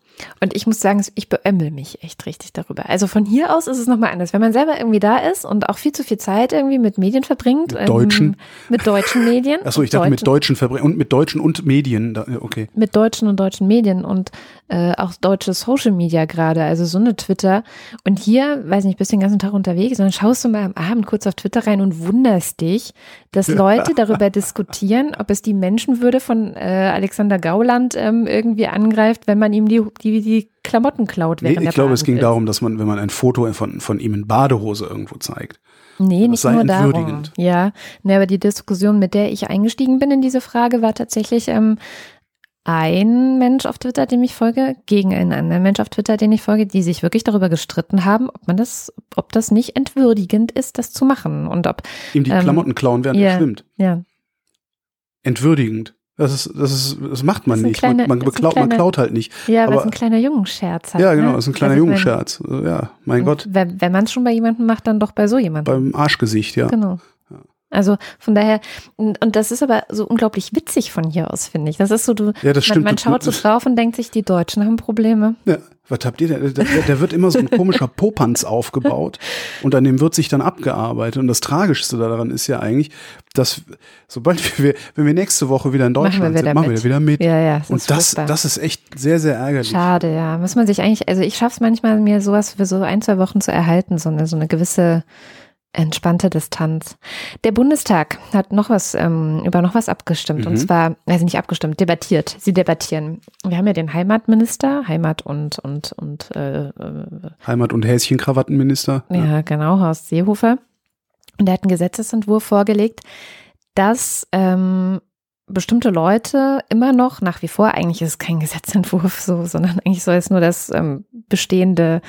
Und ich muss sagen, ich beömmel mich echt richtig darüber. Also von hier aus ist es nochmal anders. Wenn man selber irgendwie da ist und auch viel zu viel Zeit irgendwie mit Medien verbringt. Mit deutschen? Ähm, mit deutschen Medien. Achso, ich dachte mit deutschen Verbrechen und mit deutschen und Medien. Okay. mit deutschen und deutschen Medien und äh, auch deutsche Social Media gerade, also so eine Twitter. Und hier, weiß nicht, bist du den ganzen Tag unterwegs, dann schaust du mal am Abend kurz auf Twitter rein und wunderst dich, dass Leute darüber diskutieren, ob es die Menschenwürde von äh, Alexander Gauland ähm, irgendwie angreift, wenn man ihm die, die, die Klamotten klaut. Nee, Während ich er glaube, es ging ist. darum, dass man, wenn man ein Foto von, von ihm in Badehose irgendwo zeigt. Nee, Das nicht nur darum. Ja, nee, aber die Diskussion, mit der ich eingestiegen bin in diese Frage, war tatsächlich ähm, ein Mensch auf Twitter, dem ich folge, gegen einen anderen Mensch auf Twitter, den ich folge, die sich wirklich darüber gestritten haben, ob man das, ob das nicht entwürdigend ist, das zu machen und ob Ihm die Ähm, Klamotten klauen, während ja. er schwimmt. ja Entwürdigend. Das ist, das ist, das macht man Das nicht. kleiner- man, man, beklaut, man kleiner- klaut halt nicht. Ja, aber, aber, es ist ein kleiner Jungenscherz. Halt, ja, genau, ne? das ist ein kleiner Also Jungenscherz. Ja, mein Gott, Wenn, wenn man es schon bei jemandem macht, dann doch bei so jemandem. beim Arschgesicht, ja. Genau. Also von daher, und, und das ist aber so unglaublich witzig von hier aus, finde ich. Das ist so, du, Ja, das stimmt. man, man schaut so drauf und denkt sich, die Deutschen haben Probleme. Ja, was habt ihr denn? Da, da, wird immer so ein komischer Popanz aufgebaut und an dem wird sich dann abgearbeitet. Und das Tragischste daran ist ja eigentlich, dass sobald wir, wenn wir nächste Woche wieder in Machen Deutschland wieder sind, machen wir wieder mit. Ja, ja. ist und das, furchtbar. das ist echt sehr, sehr ärgerlich. Schade, ja. Muss man sich eigentlich, also ich schaffe es manchmal, mir sowas für so ein, zwei Wochen zu erhalten, so eine, so eine gewisse entspannte Distanz. Der Bundestag hat noch was, ähm, über noch was abgestimmt. Und Mhm. zwar, also nicht abgestimmt, debattiert. Sie debattieren. Wir haben ja den Heimatminister, Heimat und, und, und, äh, äh, Heimat- und Häschenkrawattenminister. ja, genau, Horst Seehofer. Und er hat einen Gesetzesentwurf vorgelegt, dass ähm, bestimmte Leute immer noch, nach wie vor, eigentlich ist es kein Gesetzentwurf so, sondern eigentlich soll es nur das ähm, Bestehende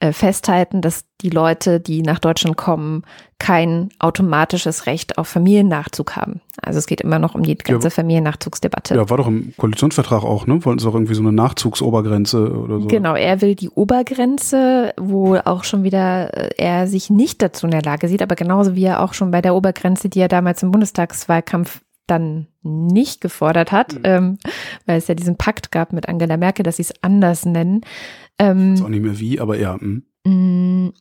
äh, festhalten, dass die Leute, die nach Deutschland kommen, kein automatisches Recht auf Familiennachzug haben. Also es geht immer noch um die ganze Ja. Familiennachzugsdebatte. Ja, war doch im Koalitionsvertrag auch, ne? Wollten sie auch irgendwie so eine Nachzugsobergrenze oder so. Genau, er will die Obergrenze, wo auch schon wieder äh, er sich nicht dazu in der Lage sieht, aber genauso wie er auch schon bei der Obergrenze, die er damals im Bundestagswahlkampf dann nicht gefordert hat, Mhm. ähm, weil es ja diesen Pakt gab mit Angela Merkel, dass sie es anders nennen. Ähm, Ist auch nicht mehr wie, aber ja, hm, mh,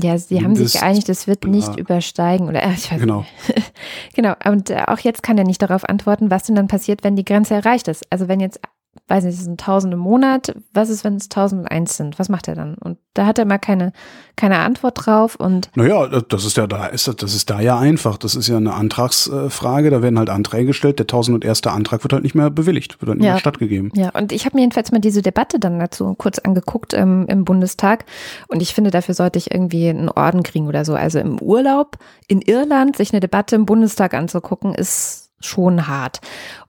ja, sie haben sich Mindest- geeinigt, es wird nicht bla. übersteigen oder äh, ich weiß genau. Genau, und äh, auch jetzt kann er nicht darauf antworten, was denn dann passiert, wenn die Grenze erreicht ist. Also wenn jetzt, weiß nicht, es sind 1000 im Monat, was ist, wenn es 1001 sind? Was macht er dann? Und da hat er mal keine, keine Antwort drauf und Naja, das ist ja da, ist das, das ist da ja einfach. Das ist ja eine Antragsfrage. Da werden halt Anträge gestellt. Der 1001. Antrag wird halt nicht mehr bewilligt, wird halt nicht Ja. mehr stattgegeben. ja, und ich habe mir jedenfalls mal diese Debatte dann dazu kurz angeguckt ähm, im Bundestag und ich finde, dafür sollte ich irgendwie einen Orden kriegen oder so. Also im Urlaub in Irland sich eine Debatte im Bundestag anzugucken, ist schon hart.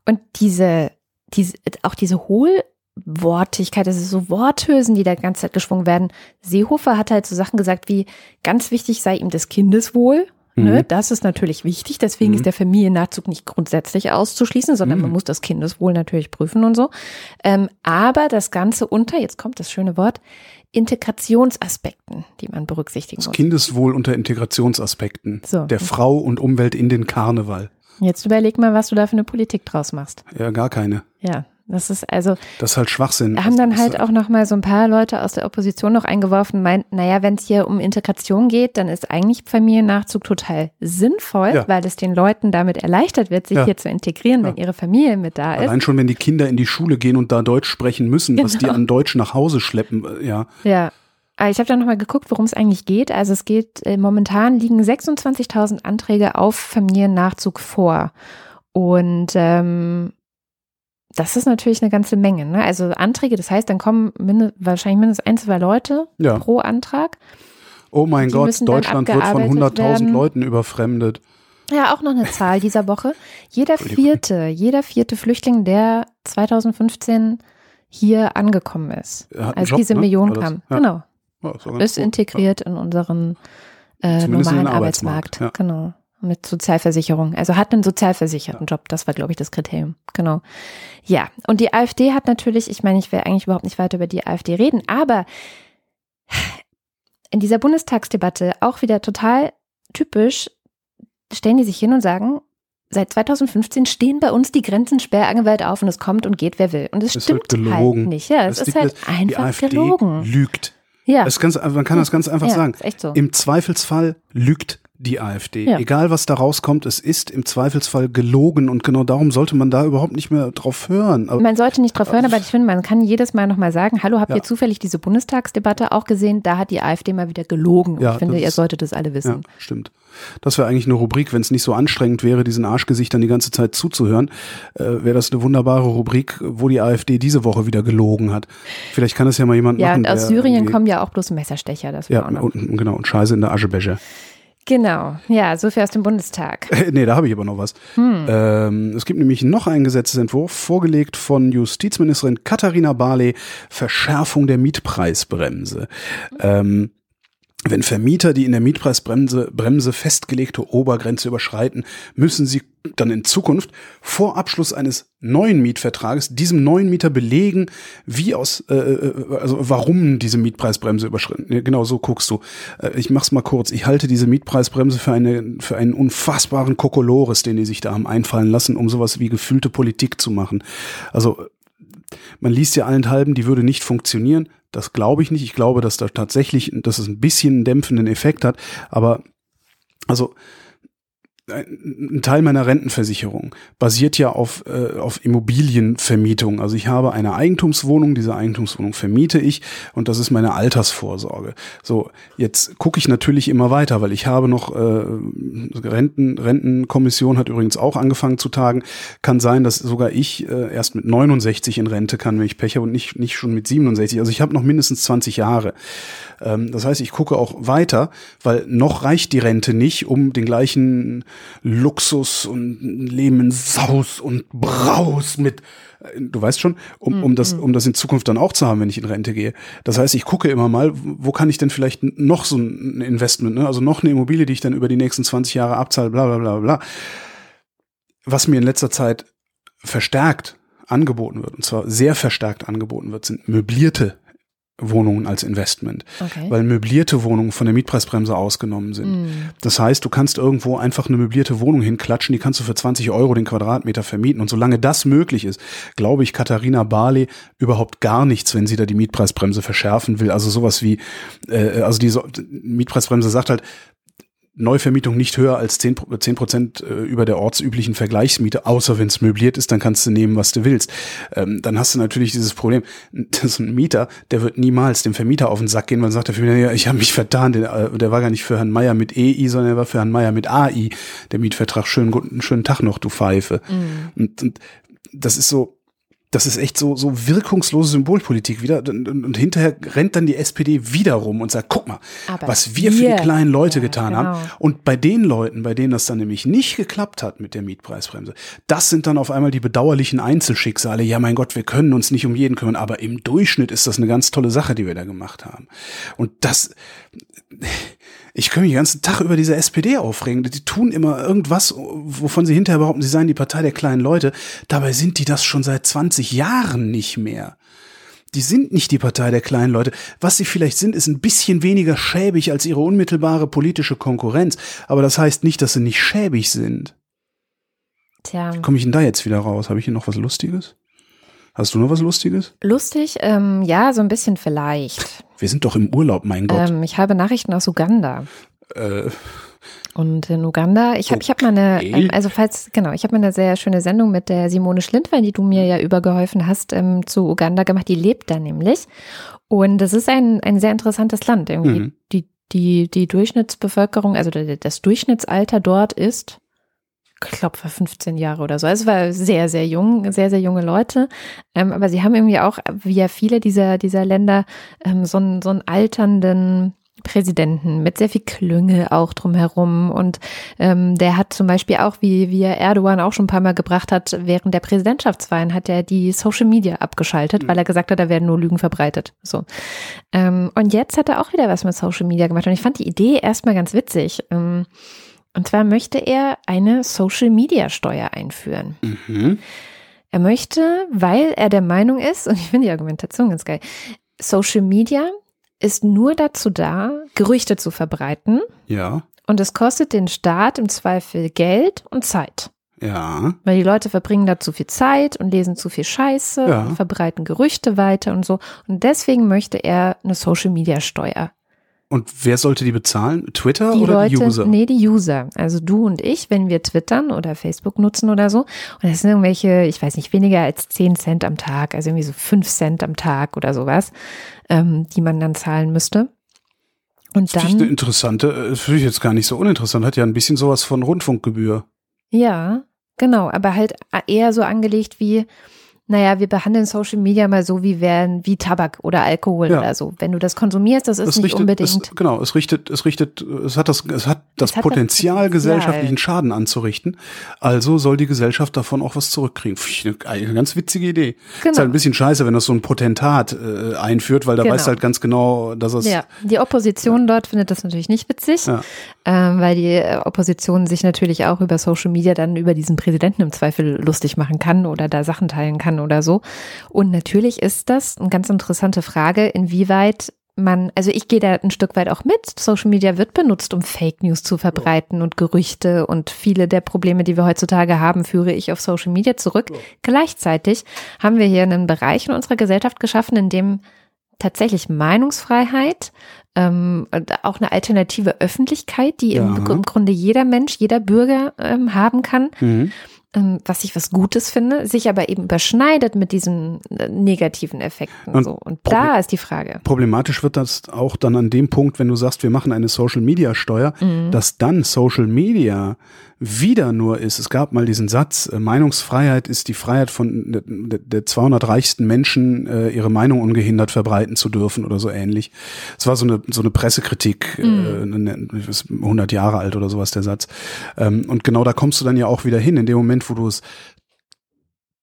Und diese, diese auch diese Hohlwortigkeit, das ist so Worthülsen, die da die ganze Zeit geschwungen werden. Seehofer hat halt so Sachen gesagt wie, ganz wichtig sei ihm das Kindeswohl. Ne, Mhm. das ist natürlich wichtig, deswegen Mhm. ist der Familiennachzug nicht grundsätzlich auszuschließen, sondern man Mhm. muss das Kindeswohl natürlich prüfen und so. Ähm, aber das Ganze unter, jetzt kommt das schöne Wort, Integrationsaspekten, die man berücksichtigen Das muss. Kindeswohl unter Integrationsaspekten. So. Der Frau und Umwelt in den Karneval. Jetzt überleg mal, was du da für eine Politik draus machst. Ja, gar keine. Ja, das ist also, Das ist halt Schwachsinn. Haben dann ist halt auch noch mal so ein paar Leute aus der Opposition noch eingeworfen, meint, naja, wenn es hier um Integration geht, dann ist eigentlich Familiennachzug total sinnvoll, Ja. weil es den Leuten damit erleichtert wird, sich Ja. hier zu integrieren, wenn Ja. ihre Familie mit da ist. Allein schon, wenn die Kinder in die Schule gehen und da Deutsch sprechen müssen, was die Genau. an Deutsch nach Hause schleppen, äh, ja. Ja. Aber ich habe dann noch mal geguckt, worum es eigentlich geht. Also es geht, äh, momentan liegen 26.000 Anträge auf Familiennachzug vor. Und ähm, das ist natürlich eine ganze Menge. Ne? Also Anträge, das heißt, dann kommen minde, wahrscheinlich mindestens ein, zwei Leute Ja. pro Antrag. Oh mein Die Gott, Deutschland wird von abgearbeitet 100.000 werden. Leuten überfremdet. Ja, auch noch eine Zahl dieser Woche. Jeder vierte, jeder vierte Flüchtling, der 2015 hier angekommen ist, als Job, diese ne? Million kam. Ja. Genau. Ja, ist, Ist integriert in unseren äh, normalen Arbeitsmarkt. Arbeitsmarkt, Genau. Mit Sozialversicherung. Also hat einen sozialversicherten Job. Das war, glaube ich, das Kriterium. Genau. Ja. Und die AfD hat natürlich, ich meine, ich will eigentlich überhaupt nicht weiter über die AfD reden, aber in dieser Bundestagsdebatte auch wieder total typisch, stellen die sich hin und sagen, seit 2015 stehen bei uns die Grenzen sperrangelweit auf und es kommt und geht, wer will. Und es Ist stimmt halt halt nicht. Ja, es Das ist halt Die einfach AfD gelogen. lügt. Ja. Das ganz, man kann das ganz einfach ja, sagen. Ist echt so. Im Zweifelsfall lügt die AfD. Ja. Egal was da rauskommt, es ist im Zweifelsfall gelogen und genau darum sollte man da überhaupt nicht mehr drauf hören. Aber Man sollte nicht drauf hören, aber ich finde, man kann jedes Mal nochmal sagen, hallo, habt Ja. ihr zufällig diese Bundestagsdebatte auch gesehen? Da hat die AfD mal wieder gelogen. Und Ja, ich finde, das ihr solltet das alle ja, wissen. stimmt. Das wäre eigentlich eine Rubrik, wenn es nicht so anstrengend wäre, diesen Arschgesichtern die ganze Zeit zuzuhören, äh, wäre das eine wunderbare Rubrik, wo die AfD diese Woche wieder gelogen hat. Vielleicht kann es ja mal jemand Ja, machen. und aus Syrien kommen ja auch bloß Messerstecher. Das war Ja, und genau, und Scheiße in der Aschebecher. Genau, ja, so viel aus dem Bundestag. nee, da habe ich aber noch was. Hm. Ähm, es gibt nämlich noch einen Gesetzesentwurf, vorgelegt von Justizministerin Katharina Barley, Verschärfung der Mietpreisbremse. Ähm, Wenn Vermieter die in der Mietpreisbremse Bremse festgelegte Obergrenze überschreiten, müssen sie dann in Zukunft vor Abschluss eines neuen Mietvertrages diesem neuen Mieter belegen, wie aus, äh, äh also warum diese Mietpreisbremse überschritten. Genau so guckst du. Äh, ich mach's mal kurz. Ich halte diese Mietpreisbremse für eine für einen unfassbaren Kokolores, den die sich da haben einfallen lassen, um sowas wie gefühlte Politik zu machen. Also man liest ja allenthalben, die würde nicht funktionieren. Das glaube ich nicht. Ich glaube, dass da tatsächlich, dass es ein bisschen einen dämpfenden Effekt hat. Aber also ein Teil meiner Rentenversicherung basiert ja auf, äh, auf Immobilienvermietung. Also ich habe eine Eigentumswohnung, diese Eigentumswohnung vermiete ich und das ist meine Altersvorsorge. So, jetzt gucke ich natürlich immer weiter, weil ich habe noch äh, Renten, Rentenkommission hat übrigens auch angefangen zu tagen. Kann sein, dass sogar ich äh, erst mit 69 in Rente kann, wenn ich Pech habe und nicht, nicht schon mit 67. Also ich habe noch mindestens 20 Jahre. Ähm, das heißt, ich gucke auch weiter, weil noch reicht die Rente nicht, um den gleichen Luxus und Leben in Saus und Braus mit äh, du weißt schon, um, um das, mhm. um das in Zukunft dann auch zu haben, wenn ich in Rente gehe. Das heißt, ich gucke immer mal, wo kann ich denn vielleicht noch so ein Investment, ne? also noch eine Immobilie, die ich dann über die nächsten 20 Jahre abzahle, bla bla bla bla. Was mir in letzter Zeit verstärkt angeboten wird, und zwar sehr verstärkt angeboten wird, sind möblierte Wohnungen als Investment, okay. weil möblierte Wohnungen von der Mietpreisbremse ausgenommen sind. Mm. Das heißt, du kannst irgendwo einfach eine möblierte Wohnung hinklatschen, die kannst du für 20 Euro den Quadratmeter vermieten. Und solange das möglich ist, glaube ich Katharina Barley überhaupt gar nichts, wenn sie da die Mietpreisbremse verschärfen will. Also sowas wie, äh, also die Mietpreisbremse sagt halt, Neuvermietung nicht höher als zehn Prozent äh, über der ortsüblichen Vergleichsmiete, außer wenn es möbliert ist, dann kannst du nehmen, was du willst. Ähm, dann hast du natürlich dieses Problem, das ist ein Mieter, der wird niemals dem Vermieter auf den Sack gehen, weil sagt der Vermieter, ja, ich habe mich vertan, der, äh, der war gar nicht für Herrn Meier mit EI, sondern er war für Herrn Meier mit AI, der Mietvertrag. Schönen guten, schönen Tag noch, du Pfeife. Mhm. Und, und das ist so, das ist echt so, so wirkungslose Symbolpolitik wieder. Und, und, und, hinterher rennt dann die SPD wieder rum und sagt, guck mal, Aber was wir, wir für die kleinen Leute ja, getan genau. haben. Und bei den Leuten, bei denen das dann nämlich nicht geklappt hat mit der Mietpreisbremse, das sind dann auf einmal die bedauerlichen Einzelschicksale. Ja, mein Gott, wir können uns nicht um jeden kümmern, aber im Durchschnitt ist das eine ganz tolle Sache, die wir da gemacht haben. Und das, ich kann mich den ganzen Tag über diese SPD aufregen. Die tun immer irgendwas, wovon sie hinterher behaupten, sie seien die Partei der kleinen Leute. Dabei sind die das schon seit 20 Jahren nicht mehr. Die sind nicht die Partei der kleinen Leute. Was sie vielleicht sind, ist ein bisschen weniger schäbig als ihre unmittelbare politische Konkurrenz. Aber das heißt nicht, dass sie nicht schäbig sind. Tja. Wie komme ich denn da jetzt wieder raus? Habe ich hier noch was Lustiges? Hast du noch was Lustiges? Lustig, ähm, ja, so ein bisschen vielleicht. Wir sind doch im Urlaub, mein Gott. Ähm, ich habe Nachrichten aus Uganda. Äh. Und in Uganda, ich habe okay. ich hab mal eine, ähm, also falls, genau, ich habe mal eine sehr schöne Sendung mit der Simone Schlindwein, die du mir ja übergeholfen hast, ähm, zu Uganda gemacht. Die lebt da nämlich. Und das ist ein, ein sehr interessantes Land. Irgendwie mhm. die, die, die Durchschnittsbevölkerung, also das Durchschnittsalter dort ist glaube, war 15 Jahre oder so. Also es war sehr, sehr jung, sehr, sehr junge Leute. Ähm, aber sie haben irgendwie auch, wie ja viele dieser, dieser Länder, ähm, so, einen, so einen alternden Präsidenten mit sehr viel Klünge auch drumherum. Und ähm, der hat zum Beispiel auch, wie, wie er Erdogan auch schon ein paar Mal gebracht hat, während der Präsidentschaftswahlen hat er die Social Media abgeschaltet, mhm. weil er gesagt hat, da werden nur Lügen verbreitet. So. Ähm, und jetzt hat er auch wieder was mit Social Media gemacht. Und ich fand die Idee erstmal ganz witzig. Ähm, und zwar möchte er eine Social-Media-Steuer einführen. Mhm. Er möchte, weil er der Meinung ist, und ich finde die Argumentation ganz geil, Social Media ist nur dazu da, Gerüchte zu verbreiten. Ja. Und es kostet den Staat im Zweifel Geld und Zeit. Ja. Weil die Leute verbringen da zu viel Zeit und lesen zu viel Scheiße ja. und verbreiten Gerüchte weiter und so. Und deswegen möchte er eine Social Media Steuer und wer sollte die bezahlen? Twitter die oder Leute, die User? Nee, die User. Also du und ich, wenn wir twittern oder Facebook nutzen oder so. Und das sind irgendwelche, ich weiß nicht, weniger als 10 Cent am Tag, also irgendwie so 5 Cent am Tag oder sowas, ähm, die man dann zahlen müsste. Und das dann. Das eine interessante, das finde ich jetzt gar nicht so uninteressant, hat ja ein bisschen sowas von Rundfunkgebühr. Ja, genau, aber halt eher so angelegt wie, Naja, wir behandeln Social Media mal so wie wären wie Tabak oder Alkohol Ja. oder so. Wenn du das konsumierst, das ist es nicht richtet, unbedingt. Es, genau, es richtet, es richtet, es hat das, es hat das Es hat das Potenzial, Potenzial. gesellschaftlichen Schaden anzurichten. Also soll die Gesellschaft davon auch was zurückkriegen. Pff, Eine, eine ganz witzige Idee. Genau. Ist halt ein bisschen scheiße, wenn das so ein Potentat äh, einführt, weil da Genau. weißt du halt ganz genau, dass es ja, die Opposition dort findet das natürlich nicht witzig, Ja. Ähm, weil die äh, Opposition sich natürlich auch über Social Media dann über diesen Präsidenten im Zweifel lustig machen kann oder da Sachen teilen kann oder so. Und natürlich ist das eine ganz interessante Frage, inwieweit man, also ich gehe da ein Stück weit auch mit. Social Media wird benutzt, um Fake News zu verbreiten und Gerüchte und viele der Probleme, die wir heutzutage haben, führe ich auf Social Media zurück. Gleichzeitig haben wir hier einen Bereich in unserer Gesellschaft geschaffen, in dem tatsächlich Meinungsfreiheit, ähm, und auch eine alternative Öffentlichkeit, die im, im Grunde jeder Mensch, jeder Bürger ähm, haben kann, Mhm. ähm, was ich was Gutes finde, sich aber eben überschneidet mit diesen äh, negativen Effekten. Und so. Und da ist die Frage. Problematisch wird das auch dann an dem Punkt, wenn du sagst, wir machen eine Social Media Steuer, Mhm. dass dann Social Media wieder nur ist. Es gab mal diesen Satz, äh, Meinungsfreiheit ist die Freiheit von der, der- der 200 reichsten Menschen, äh, ihre Meinung ungehindert verbreiten zu dürfen oder so ähnlich. Es war so eine, so eine Pressekritik, äh, ne- ist 100 Jahre alt oder sowas der Satz. Ähm, und genau da kommst du dann ja auch wieder hin, in dem Moment, wo du es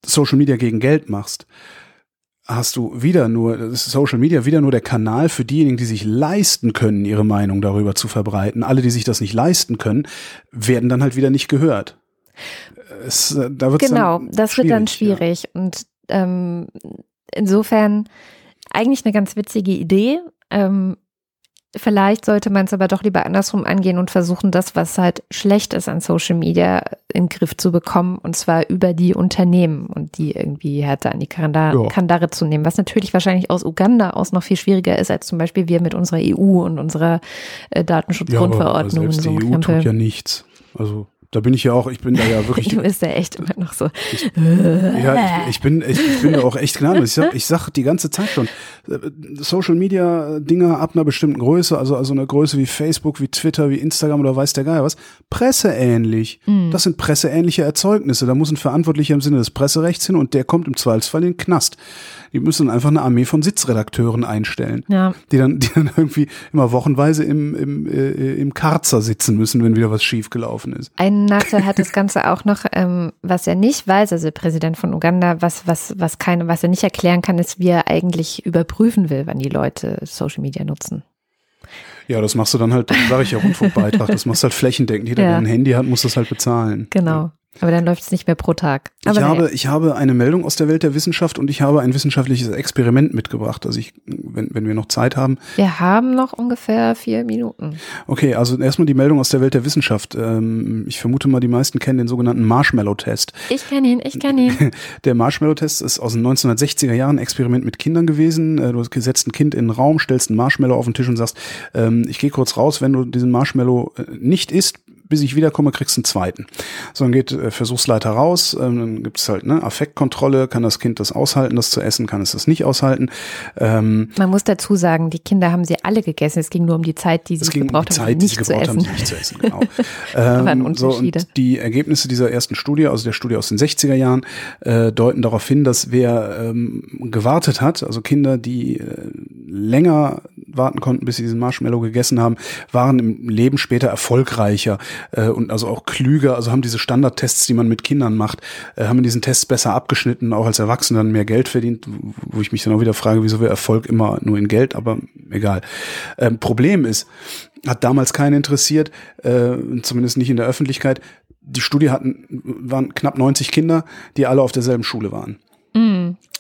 Social Media gegen Geld machst hast du wieder nur, das ist Social Media wieder nur der Kanal für diejenigen, die sich leisten können, ihre Meinung darüber zu verbreiten. Alle, die sich das nicht leisten können, werden dann halt wieder nicht gehört. Es, äh, da wird's Genau, das wird dann ja. schwierig. Und ähm, insofern eigentlich eine ganz witzige Idee. Ähm, vielleicht sollte man es aber doch lieber andersrum angehen und versuchen, das, was halt schlecht ist an Social Media, in den Griff zu bekommen. Und zwar über die Unternehmen und die irgendwie härter an die Kandare, Ja. Kandare zu nehmen. Was natürlich wahrscheinlich aus Uganda aus noch viel schwieriger ist, als zum Beispiel wir mit unserer EU und unserer äh, Ja, aber Datenschutzgrundverordnung selbst so die einem EU Krempel. tut ja nichts. Also da bin ich ja auch, ich bin da ja wirklich Du bist ja echt immer noch so. Ja, ich, ich bin, ich, ich bin da auch echt gnadenlos. Ich sag, ich sag die ganze Zeit schon, äh, Social Media Dinger ab einer bestimmten Größe, also, also eine Größe wie Facebook, wie Twitter, wie Instagram oder weiß der Geier was, presseähnlich. Das sind presseähnliche Erzeugnisse. Da muss ein Verantwortlicher im Sinne des Presserechts hin und der kommt im Zweifelsfall in den Knast. Die müssen einfach eine Armee von Sitzredakteuren einstellen, Ja. die dann, die dann irgendwie immer wochenweise im, im, äh, im Karzer sitzen müssen, wenn wieder was schiefgelaufen ist. Einen Nachteil hat das Ganze auch noch, ähm, was er nicht weiß, also der Präsident von Uganda, was, was, was keine, was er nicht erklären kann, ist, wie er eigentlich überprüfen will, wann die Leute Social Media nutzen. Ja, das machst du dann halt, sage ich ja, Rundfunkbeitrag, das machst du halt flächendeckend. Jeder, Ja. der ein Handy hat, muss das halt bezahlen. Genau. Aber dann läuft es nicht mehr pro Tag. Ich Aber habe, ich habe eine Meldung aus der Welt der Wissenschaft und ich habe ein wissenschaftliches Experiment mitgebracht. Also ich, wenn, wenn wir noch Zeit haben. wir haben noch ungefähr vier Minuten. Okay, also erstmal die Meldung aus der Welt der Wissenschaft. Ähm, ich vermute mal, die meisten kennen den sogenannten Marshmallow-Test. Ich kenne ihn, ich kenne ihn. Der Marshmallow-Test ist aus den 1960er Jahren ein Experiment mit Kindern gewesen. Äh, Du setzt ein Kind in den Raum, stellst einen Marshmallow auf den Tisch und sagst, ähm, ich gehe kurz raus, wenn du diesen Marshmallow äh, nicht isst, bis ich wiederkomme, kriegst du einen zweiten. So, dann geht äh, Versuchsleiter raus, ähm, dann gibt es halt ne, Affektkontrolle, kann das Kind das aushalten, das zu essen, kann es das nicht aushalten. Ähm, Man muss dazu sagen, die Kinder haben sie alle gegessen. Es ging nur um die Zeit, die sie ging um gebraucht die haben, Zeit, um die nicht sie zu gebraucht haben, essen. sie nicht zu essen. Genau. ähm, so, und die Ergebnisse dieser ersten Studie, also der Studie aus den 60er Jahren, äh, deuten darauf hin, dass wer ähm, gewartet hat, also Kinder, die äh, länger warten konnten, bis sie diesen Marshmallow gegessen haben, waren im Leben später erfolgreicher äh, und also auch klüger, also haben diese Standardtests, die man mit Kindern macht, äh, haben in diesen Tests besser abgeschnitten, auch als Erwachsene dann mehr Geld verdient, wo ich mich dann auch wieder frage, wieso wäre Erfolg immer nur in Geld, aber egal. Ähm, Problem ist, hat damals keinen interessiert, äh, zumindest nicht in der Öffentlichkeit. Die Studie hatten, waren knapp 90 Kinder, die alle auf derselben Schule waren.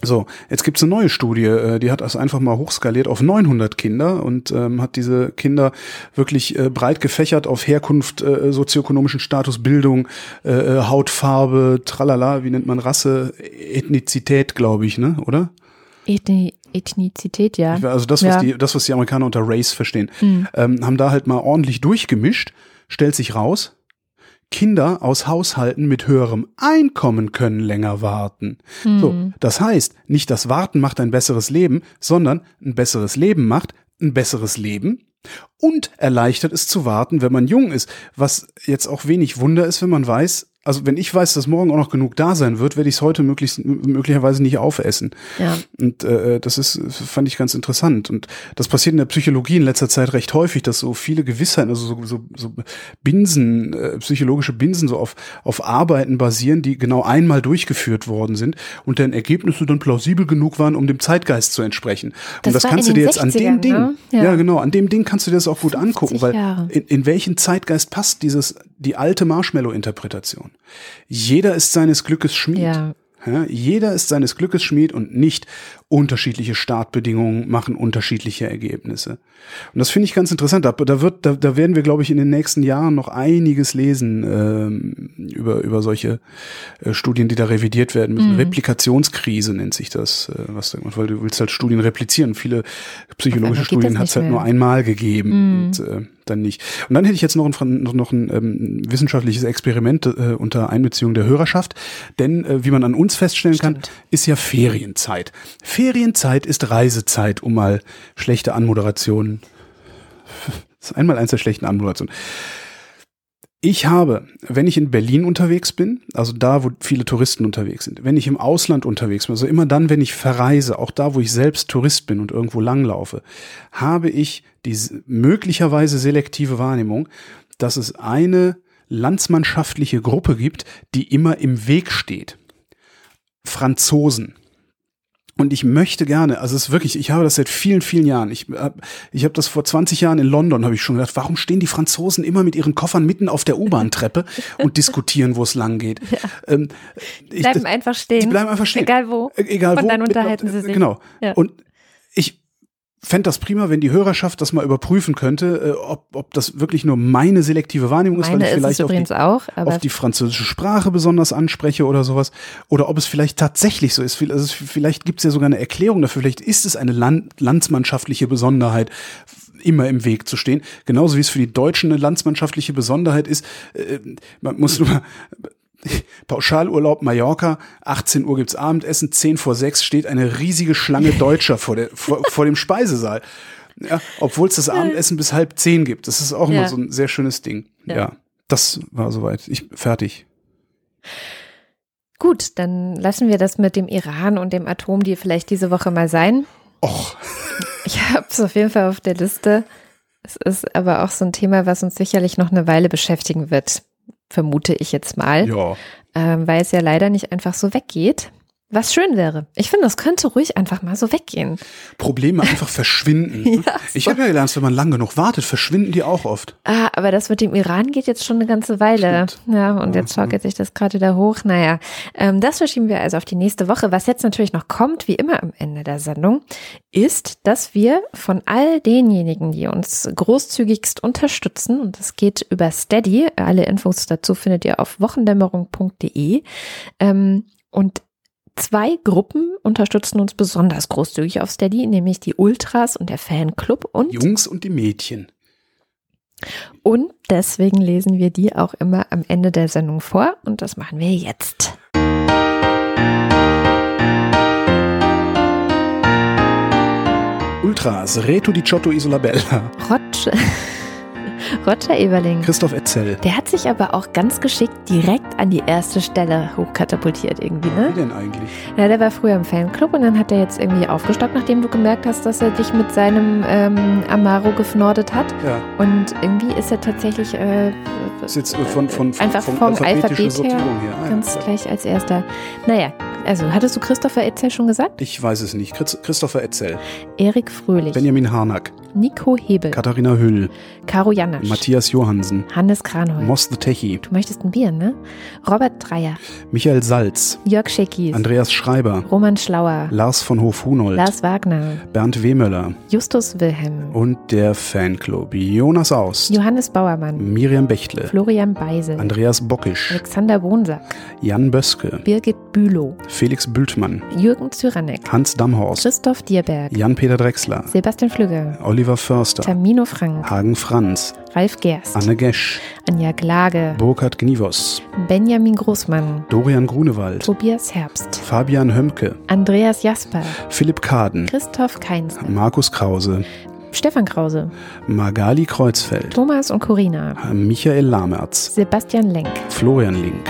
So, jetzt gibt's eine neue Studie, äh, die hat das einfach mal hochskaliert auf 900 Kinder und ähm, hat diese Kinder wirklich äh, breit gefächert auf Herkunft, äh, sozioökonomischen Status, Bildung, äh, äh, Hautfarbe, tralala, wie nennt man Rasse, Ethnizität, glaube ich, ne, oder? Ethni Ethnizität, ja. Also das, was Ja. die, das, was die Amerikaner unter Race verstehen, ähm, haben da halt mal ordentlich durchgemischt, stellt sich raus, Kinder aus Haushalten mit höherem Einkommen können länger warten. So, das heißt, nicht das Warten macht ein besseres Leben, sondern ein besseres Leben macht ein besseres Leben und erleichtert es zu warten, wenn man jung ist. Was jetzt auch wenig Wunder ist, wenn man weiß, also wenn ich weiß, dass morgen auch noch genug da sein wird, werde ich es heute möglichst, möglicherweise nicht aufessen. Ja. Und äh, das ist, fand ich ganz interessant. Und das passiert in der Psychologie in letzter Zeit recht häufig, dass so viele Gewissheiten, also so, so, so Binsen, äh, psychologische Binsen so auf, auf Arbeiten basieren, die genau einmal durchgeführt worden sind und deren Ergebnisse dann plausibel genug waren, um dem Zeitgeist zu entsprechen. Das und das war kannst du dir jetzt an 60ern, dem Ding, ne? ja. Ja. genau, an dem Ding kannst du dir das auch gut 50 angucken, weil in, in welchen Zeitgeist passt dieses, die alte Marshmallow-Interpretation? Jeder ist seines Glückes Schmied. Ja. Ja, jeder ist seines Glückes Schmied und nicht unterschiedliche Startbedingungen machen unterschiedliche Ergebnisse. Und das finde ich ganz interessant. Da, da wird, da, da werden wir, glaube ich, in den nächsten Jahren noch einiges lesen ähm, über über solche äh, Studien, die da revidiert werden müssen. Mhm. Replikationskrise nennt sich das, äh, was da, weil du willst halt Studien replizieren. Viele psychologische Studien hat es halt nur mehr. einmal gegeben Mhm. und äh, dann nicht. Und dann hätte ich jetzt noch ein, noch, ein ähm, wissenschaftliches Experiment äh, unter Einbeziehung der Hörerschaft. Denn äh, wie man an uns feststellen kann, Stimmt. ist ja Ferienzeit. Ferienzeit ist Reisezeit, um mal schlechte Anmoderationen. Das ist einmal eins der schlechten Anmoderationen. Ich habe, wenn ich in Berlin unterwegs bin, also da, wo viele Touristen unterwegs sind, wenn ich im Ausland unterwegs bin, also immer dann, wenn ich verreise, auch da, wo ich selbst Tourist bin und irgendwo langlaufe, habe ich die möglicherweise selektive Wahrnehmung, dass es eine landsmannschaftliche Gruppe gibt, die immer im Weg steht. Franzosen. Und ich möchte gerne, also es ist wirklich, ich habe das seit vielen, vielen Jahren. Ich habe ich hab das vor 20 Jahren in London, habe ich schon gedacht, warum stehen die Franzosen immer mit ihren Koffern mitten auf der U-Bahn-Treppe und diskutieren, wo es lang geht? Ähm, ich- Bleiben das- einfach stehen. die bleiben einfach stehen. Egal wo. Egal Und wo. dann mit- unterhalten sie sich. Genau. Ja. Und fände das prima, wenn die Hörerschaft das mal überprüfen könnte, äh, ob, ob das wirklich nur meine selektive Wahrnehmung ist, weil Meine ich vielleicht auf die, auch, auf die französische Sprache besonders anspreche oder sowas. Oder ob es vielleicht tatsächlich so ist. Also vielleicht gibt es ja sogar eine Erklärung dafür. Vielleicht ist es eine Land landsmannschaftliche Besonderheit, immer im Weg zu stehen. Genauso wie es für die Deutschen eine landsmannschaftliche Besonderheit ist. Äh, man muss nur mal Pauschalurlaub Mallorca, 18 Uhr gibt's Abendessen, 10 vor 6 steht eine riesige Schlange Deutscher vor, der, vor, vor dem Speisesaal. Ja, obwohl es das Abendessen bis halb zehn gibt. Das ist auch Ja. immer so ein sehr schönes Ding. Ja. Ja, das war soweit. Ich fertig. gut, dann lassen wir das mit dem Iran und dem Atomdeal vielleicht diese Woche mal sein. Och, Ich habe es auf jeden Fall auf der Liste. Es ist aber auch so ein Thema, was uns sicherlich noch eine Weile beschäftigen wird, vermute ich jetzt mal, ja. ähm, weil es ja leider nicht einfach so weggeht. Was schön wäre. Ich finde, das könnte ruhig einfach mal so weggehen. Probleme einfach verschwinden. Ja, ich habe ja gelernt, wenn man lang genug wartet, verschwinden die auch oft. Ah, aber das mit dem Iran geht jetzt schon eine ganze Weile. Stimmt. Ja, und jetzt schaukelt sich das gerade wieder hoch. Naja, ähm, das verschieben wir also auf die nächste Woche. Was jetzt natürlich noch kommt, wie immer am Ende der Sendung, ist, dass wir von all denjenigen, die uns großzügigst unterstützen, und das geht über Steady, alle Infos dazu findet ihr auf wochendämmerung.de, ähm, und Zwei Gruppen unterstützen uns besonders großzügig auf Steady, nämlich die Ultras und der Fanclub und Jungs und die Mädchen. Und deswegen lesen wir die auch immer am Ende der Sendung vor und das machen wir jetzt. Ultras, Reto di Ciotto Isolabella, Roger, Roger Eberling. Christoph Etzel. Der hat sich aber auch ganz geschickt direkt an die erste Stelle hochkatapultiert irgendwie, Wie ne? denn eigentlich? Ja, der war früher im Fanclub und dann hat er jetzt irgendwie aufgestockt, nachdem du gemerkt hast, dass er dich mit seinem ähm, Amaro gefnordet hat. Ja, Und irgendwie ist er tatsächlich äh, ist jetzt von, von, von Einfach vom Alphabet her her. Ah, ja, ganz klar. gleich als erster. Naja, also hattest du Christopher Etzel schon gesagt? Ich weiß es nicht. Christ- Christopher Etzel, Erik Fröhlich, Benjamin Harnack, Nico Hebel, Katharina Hüll, Caro Janasch, Matthias Johansen, Hannes Kranholm. Moss the Techie, Du möchtest ein Bier, ne? Robert Dreier, Michael Salz, Jörg Schickis, Andreas Schreiber, Roman Schlauer, Lars von Hof-Hunold, Lars Wagner, Bernd Wehmöller. Justus Wilhelm, und der Fanclub. Jonas Aust, Johannes Bauermann, Miriam Bechtle, Florian Beisel, Andreas Bockisch, Alexander Bonsack, Jan Böske, Birgit Bülow, Felix Bültmann, Jürgen Zyranek, Hans Damhorst, Christoph Dierberg, Jan-Peter Drechsler, Sebastian Flügge, Oliver Förster, Tamino Frank, Hagen Franz, Ralf Gerst, Anne Gesch, Anja Glage, Burkhard Gnivos, Benjamin Großmann, Dorian Grunewald, Tobias Herbst, Fabian Hömke, Andreas Jasper, Philipp Kaden, Christoph Keinzler, Markus Krause, Stefan Krause, Magali Kreuzfeld, Thomas und Corina, Michael Lamertz, Sebastian Lenk, Florian Link,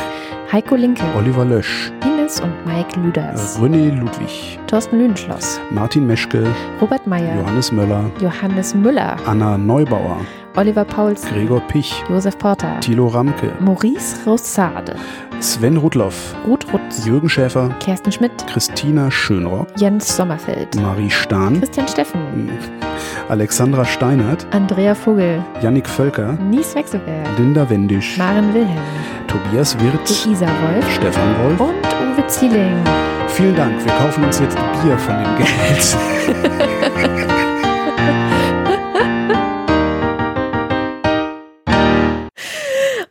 Heiko Linke, Oliver Lösch, Ines und Mike Lüders, René Ludwig, Thorsten Lüdenschloss, Martin Meschke, Robert Meyer, Johannes Möller, Johannes Müller, Anna Neubauer, Oliver Pauls, Gregor Pich, Josef Porter, Thilo Ramke, Maurice Rossade, Sven Rudloff, Ruth Rutz, Jürgen Schäfer, Kerstin Schmidt, Christina Schönrock, Jens Sommerfeld, Marie Stahn, Christian Steffen, Alexandra Steinert, Andrea Vogel, Yannick Völker, Nies Wechselberg, Linda Wendisch, Maren Wilhelm, Tobias Wirth, die Isa Wolf Stefan Wolf. und Uwe Zieling. Vielen Dank. Wir kaufen uns jetzt Bier von dem Geld.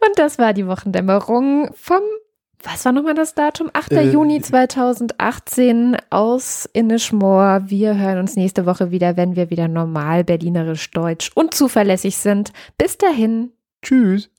Und das war die Wochendämmerung vom, was war nochmal das Datum? 8. Äh, Juni 2018 aus Innischmoor. Wir hören uns nächste Woche wieder, wenn wir wieder normal berlinerisch, deutsch und zuverlässig sind. Bis dahin. Tschüss.